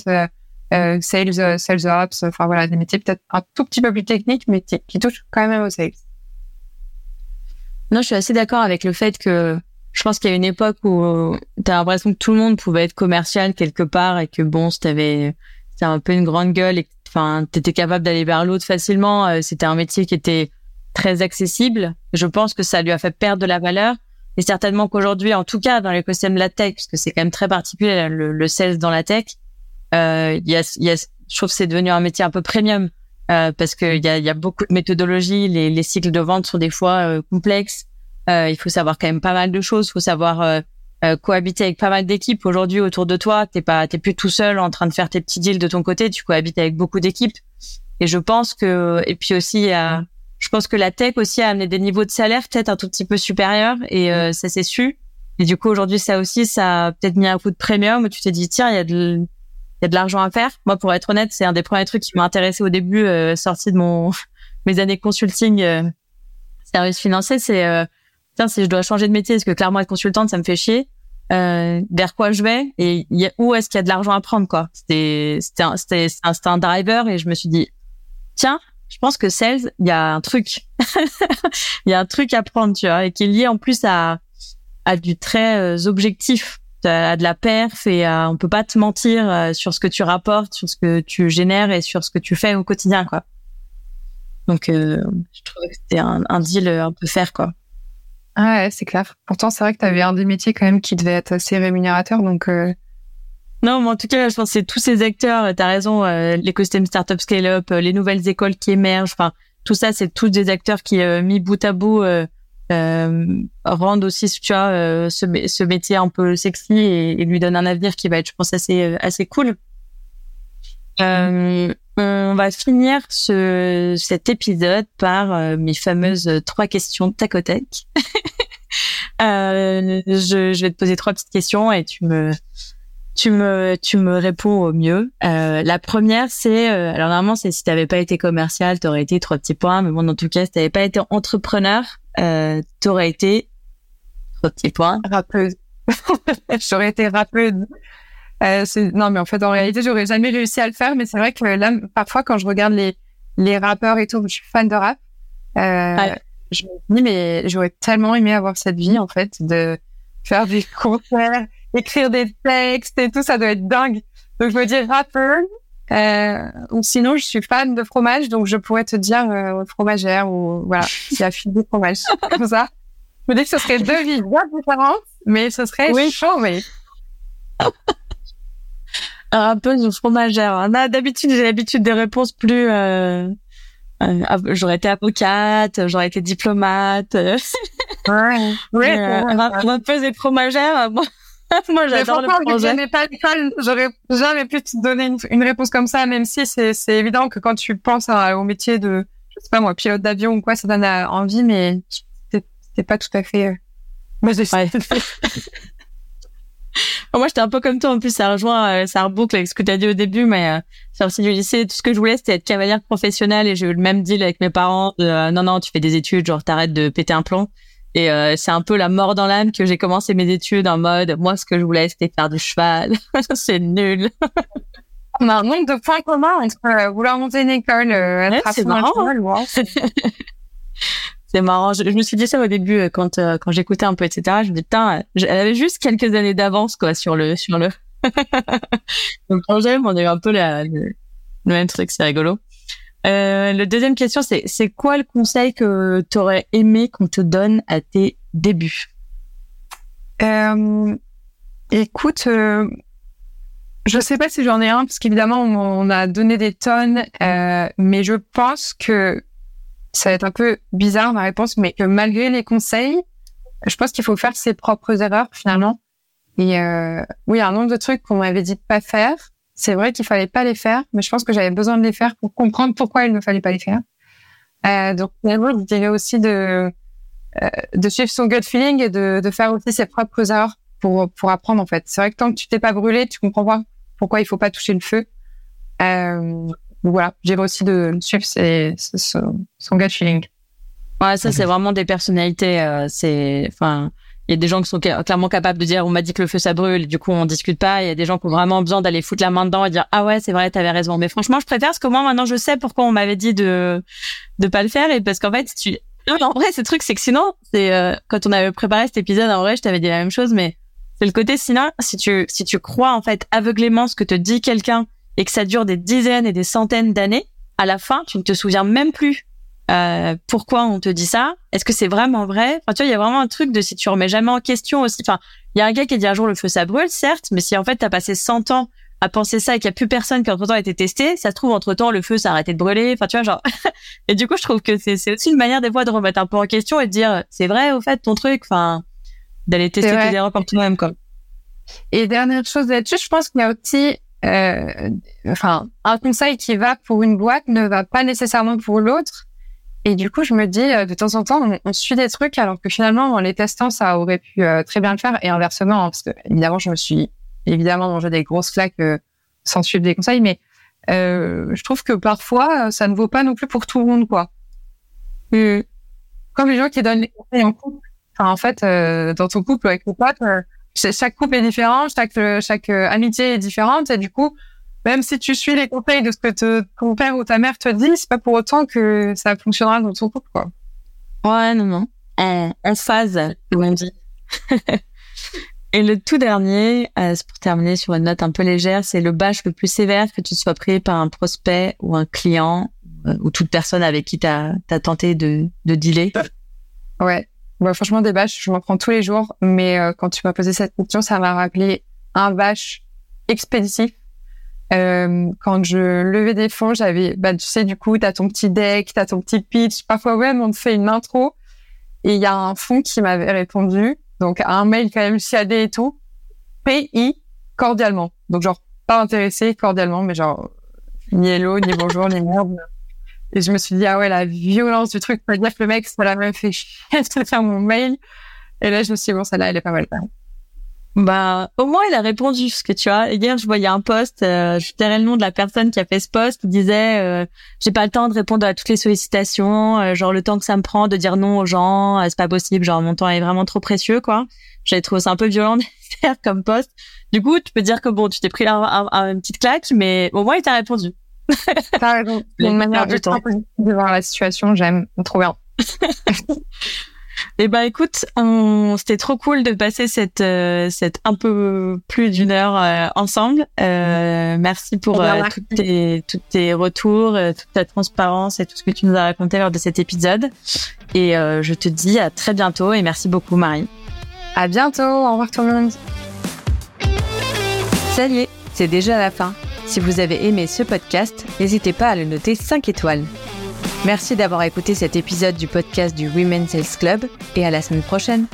sales sales ops, enfin voilà des métiers peut-être un tout petit peu plus techniques mais qui, touchent quand même au sales. Non, je suis assez d'accord avec le fait que je pense qu'il y a une époque où tu as l'impression que tout le monde pouvait être commercial quelque part et que bon, c'était un peu une grande gueule et enfin t'étais capable d'aller vers l'autre facilement, euh, c'était un métier qui était très accessible. Je pense que ça lui a fait perdre de la valeur et certainement qu'aujourd'hui, en tout cas dans l'écosystème de la tech, parce que c'est quand même très particulier le, le sales dans la tech, euh, y a, je trouve que c'est devenu un métier un peu premium euh, parce qu'il y a, y a beaucoup de méthodologies, les, les cycles de vente sont des fois euh, complexes. Euh, il faut savoir quand même pas mal de choses. Il faut savoir euh, euh, cohabiter avec pas mal d'équipes. Aujourd'hui, autour de toi, t'es pas, t'es plus tout seul en train de faire tes petits deals de ton côté. Tu cohabites avec beaucoup d'équipes. Et je pense que, et puis aussi, je pense que la tech aussi a amené des niveaux de salaire peut-être un tout petit peu supérieurs et euh, ça s'est su. Et du coup, aujourd'hui, ça aussi, ça a peut-être mis un coup de premium où tu t'es dit, tiens, il y a de, il y a de l'argent à faire. Moi, pour être honnête, c'est un des premiers trucs qui m'a intéressé au début, euh, sorti de mon, mes années consulting, euh, service financier, c'est, tiens, si je dois changer de métier, parce que clairement être consultante, ça me fait chier. Euh, vers quoi je vais et où est-ce qu'il y a de l'argent à prendre quoi. C'était un, un, un driver et je me suis dit tiens, je pense que sales, il y a un truc. Il y a un truc à prendre, tu vois, et qui est lié en plus à à du très euh, objectif, à de la perf et à, on peut pas te mentir euh, sur ce que tu rapportes, sur ce que tu génères et sur ce que tu fais au quotidien quoi. Donc euh, je trouvais que c'était un, un deal un peu faire quoi. Ah ouais, c'est clair. Pourtant, c'est vrai que tu avais un des métiers quand même qui devait être assez rémunérateur, donc. Euh... Non, mais en tout cas, je pense que c'est tous ces acteurs. T'as raison, euh, l'écosystème startup scale-up, euh, les nouvelles écoles qui émergent. Enfin, tout ça, c'est tous des acteurs qui, euh, mis bout à bout, euh, euh, rendent aussi, tu vois, ce, ce, métier un peu sexy et, et, lui donnent un avenir qui va être, je pense, assez assez cool. Euh, on va finir ce, cet épisode par euh, mes fameuses trois questions tac au tac. euh, je, je, vais te poser trois petites questions et tu me tu me tu me réponds au mieux. Euh, la première c'est euh, alors normalement c'est si t'avais pas été commercial t'aurais été trois petits points mais bon en tout cas si t'avais pas été entrepreneur euh, t'aurais été trois petits points. Rappeuse. J'aurais été rappeuse. Euh, non, mais en fait, en réalité, j'aurais jamais réussi à le faire. Mais c'est vrai que là, parfois, quand je regarde les les rappeurs et tout, je suis fan de rap. Euh, ouais. Je me dis, mais j'aurais tellement aimé avoir cette vie, en fait, de faire des concerts, écrire des textes et tout, ça doit être dingue. Donc, je me dis rappeur, Euh, ou sinon, je suis fan de fromage, donc je pourrais te dire euh, fromagère ou voilà, s'il y a fil de fromage comme ça. Je me dis que ce serait deux vies bien différentes, mais ce serait oui. chaud, mais un peu fromagère. D'habitude, j'ai l'habitude des réponses plus. Euh, euh, j'aurais été avocate, j'aurais été diplomate. ouais, ouais, euh, un peu des fromagères. Moi, j'adore le fromage. Mais pas l'école, j'aurais jamais pu te donner une, une, réponse comme ça, même si c'est évident que quand tu penses à, au métier de, je sais pas moi, pilote d'avion ou quoi, ça donne envie, mais c'est pas tout à fait. Euh... Moi, ouais. Moi, j'étais un peu comme toi. En plus, ça rejoint, euh, ça reboucle avec ce que tu as dit au début, mais euh, aussi du lycée, tout ce que je voulais, c'était être cavalière professionnelle et j'ai eu le même deal avec mes parents. Euh, non, non, tu fais des études, genre t'arrêtes de péter un plomb. Et euh, c'est un peu la mort dans l'âme que j'ai commencé mes études en mode, moi, ce que je voulais, c'était faire du cheval. c'est nul. On a un nombre de points communs entre vouloir monter une école, être ouais, c'est marrant. c'est marrant. Je, me suis dit ça au début euh, quand euh, quand j'écoutais un peu etc. Je me dis putain, elle avait juste quelques années d'avance quoi sur le sur le. Donc quand j'aime, on a eu un peu la, le, même truc, c'est rigolo. Euh, le deuxième question, c'est c'est quoi le conseil que tu aurais aimé qu'on te donne à tes débuts? Euh, Écoute, euh, je sais pas si j'en ai un parce qu'évidemment on, on, a donné des tonnes, euh, mais je pense que ça va être un peu bizarre ma réponse, mais que malgré les conseils, je pense qu'il faut faire ses propres erreurs finalement. Et euh, oui, un nombre de trucs qu'on m'avait dit de pas faire. C'est vrai qu'il fallait pas les faire, mais je pense que j'avais besoin de les faire pour comprendre pourquoi il ne fallait pas les faire. Euh, donc finalement, je dirais aussi de euh, de suivre son gut feeling et de, de faire aussi ses propres erreurs pour pour apprendre en fait. C'est vrai que tant que tu t'es pas brûlé, tu comprends pas pourquoi il faut pas toucher le feu. Euh, voilà, j'ai aussi de suivre ses, son, son gut feeling. Ouais, ça, c'est vraiment des personnalités. Euh, c'est, enfin, il y a des gens qui sont clairement capables de dire, on m'a dit que le feu ça brûle, du coup on discute pas. Il y a des gens qui ont vraiment besoin d'aller foutre la main dedans et dire, ah ouais, c'est vrai, t'avais raison. Mais franchement, je préfère parce que moi maintenant je sais pourquoi on m'avait dit de de pas le faire et parce qu'en fait, tu, en vrai, ce truc, c'est que sinon, c'est euh, quand on avait préparé cet épisode, en vrai, je t'avais dit la même chose, mais c'est le côté sinon, si tu si tu crois en fait aveuglément ce que te dit quelqu'un et que ça dure des dizaines et des centaines d'années, à la fin, tu ne te souviens même plus euh, pourquoi on te dit ça. Est-ce que c'est vraiment vrai? Enfin, tu vois, il y a vraiment un truc de si tu remets jamais en question aussi. Enfin, il y a un gars qui a dit un jour le feu ça brûle, certes, mais si en fait t'as passé 100 ans à penser ça et qu'il y a plus personne qui entre temps a été testé, ça se trouve entre temps le feu ça a arrêté de brûler. Enfin, tu vois, genre. et du coup, je trouve que c'est aussi une manière des fois de remettre un peu en question et de dire c'est vrai au fait ton truc. Enfin, d'aller tester tes erreurs par toi-même quoi. Et dernière chose là-dessus, je pense qu'il y a aussi euh, enfin, un conseil qui va pour une boîte ne va pas nécessairement pour l'autre. Et du coup, je me dis, euh, de temps en temps, on, suit des trucs alors que finalement, en les testant, ça aurait pu euh, très bien le faire. Et inversement, hein, parce que évidemment, je me suis évidemment mangé des grosses claques sans suivre des conseils, mais je trouve que parfois, ça ne vaut pas non plus pour tout le monde, quoi. comme les gens qui donnent les conseils en couple. Enfin, en fait, dans ton couple avec tes potes, chaque couple est différent, chaque chaque euh, amitié est différente et du coup, même si tu suis les conseils de ce que te, ton père ou ta mère te dit, c'est pas pour autant que ça fonctionnera dans ton couple, quoi. Ouais, non, non. En, en phase, comme on dit. et le tout dernier, euh, c'est pour terminer sur une note un peu légère, c'est le bâche le plus sévère que tu sois pris par un prospect ou un client euh, ou toute personne avec qui tu as, tenté de, de dealer. Ouais. Bah, franchement, des bâches, je m'en prends tous les jours. Mais euh, quand tu m'as posé cette question, ça m'a rappelé un bâche expéditif. Euh, quand je levais des fonds, j'avais, bah, tu sais, du coup, t'as ton petit deck, t'as ton petit pitch. Parfois même, on te fait une intro. Et il y a un fonds qui m'avait répondu, donc un mail quand même chiadé et tout. PI cordialement. Donc genre pas intéressé cordialement, mais genre ni hello, ni bonjour, ni merde. Et je me suis dit, ah ouais, la violence du truc, pas dire que le mec, ça l'a même fait chier de faire mon mail. Et là, je me suis dit, bon, celle-là, elle est pas mal. Bah, au moins, il a répondu, ce que tu vois. Hier, je voyais un post, euh, je dirais le nom de la personne qui a fait ce post, qui disait, euh, j'ai pas le temps de répondre à toutes les sollicitations, euh, genre le temps que ça me prend de dire non aux gens, euh, c'est pas possible, genre mon temps est vraiment trop précieux, quoi. J'avais trouvé ça un peu violent de faire comme post. Du coup, tu peux dire que bon, tu t'es pris une petite claque, mais au moins, il t'a répondu. T'as raison. une manière de temps de voir la situation, j'aime trop bien. Eh ben écoute, on... c'était trop cool de passer cette euh, cette un peu plus d'une heure euh, ensemble. Euh, merci pour euh, toutes tes tous tes retours, toute ta transparence et tout ce que tu nous as raconté lors de cet épisode. Et je te dis à très bientôt et merci beaucoup Marie. À bientôt, au revoir tout le monde. Ça y est, c'est déjà la fin. Si vous avez aimé ce podcast, n'hésitez pas à le noter 5 étoiles. Merci d'avoir écouté cet épisode du podcast du Women's Sales Club et à la semaine prochaine.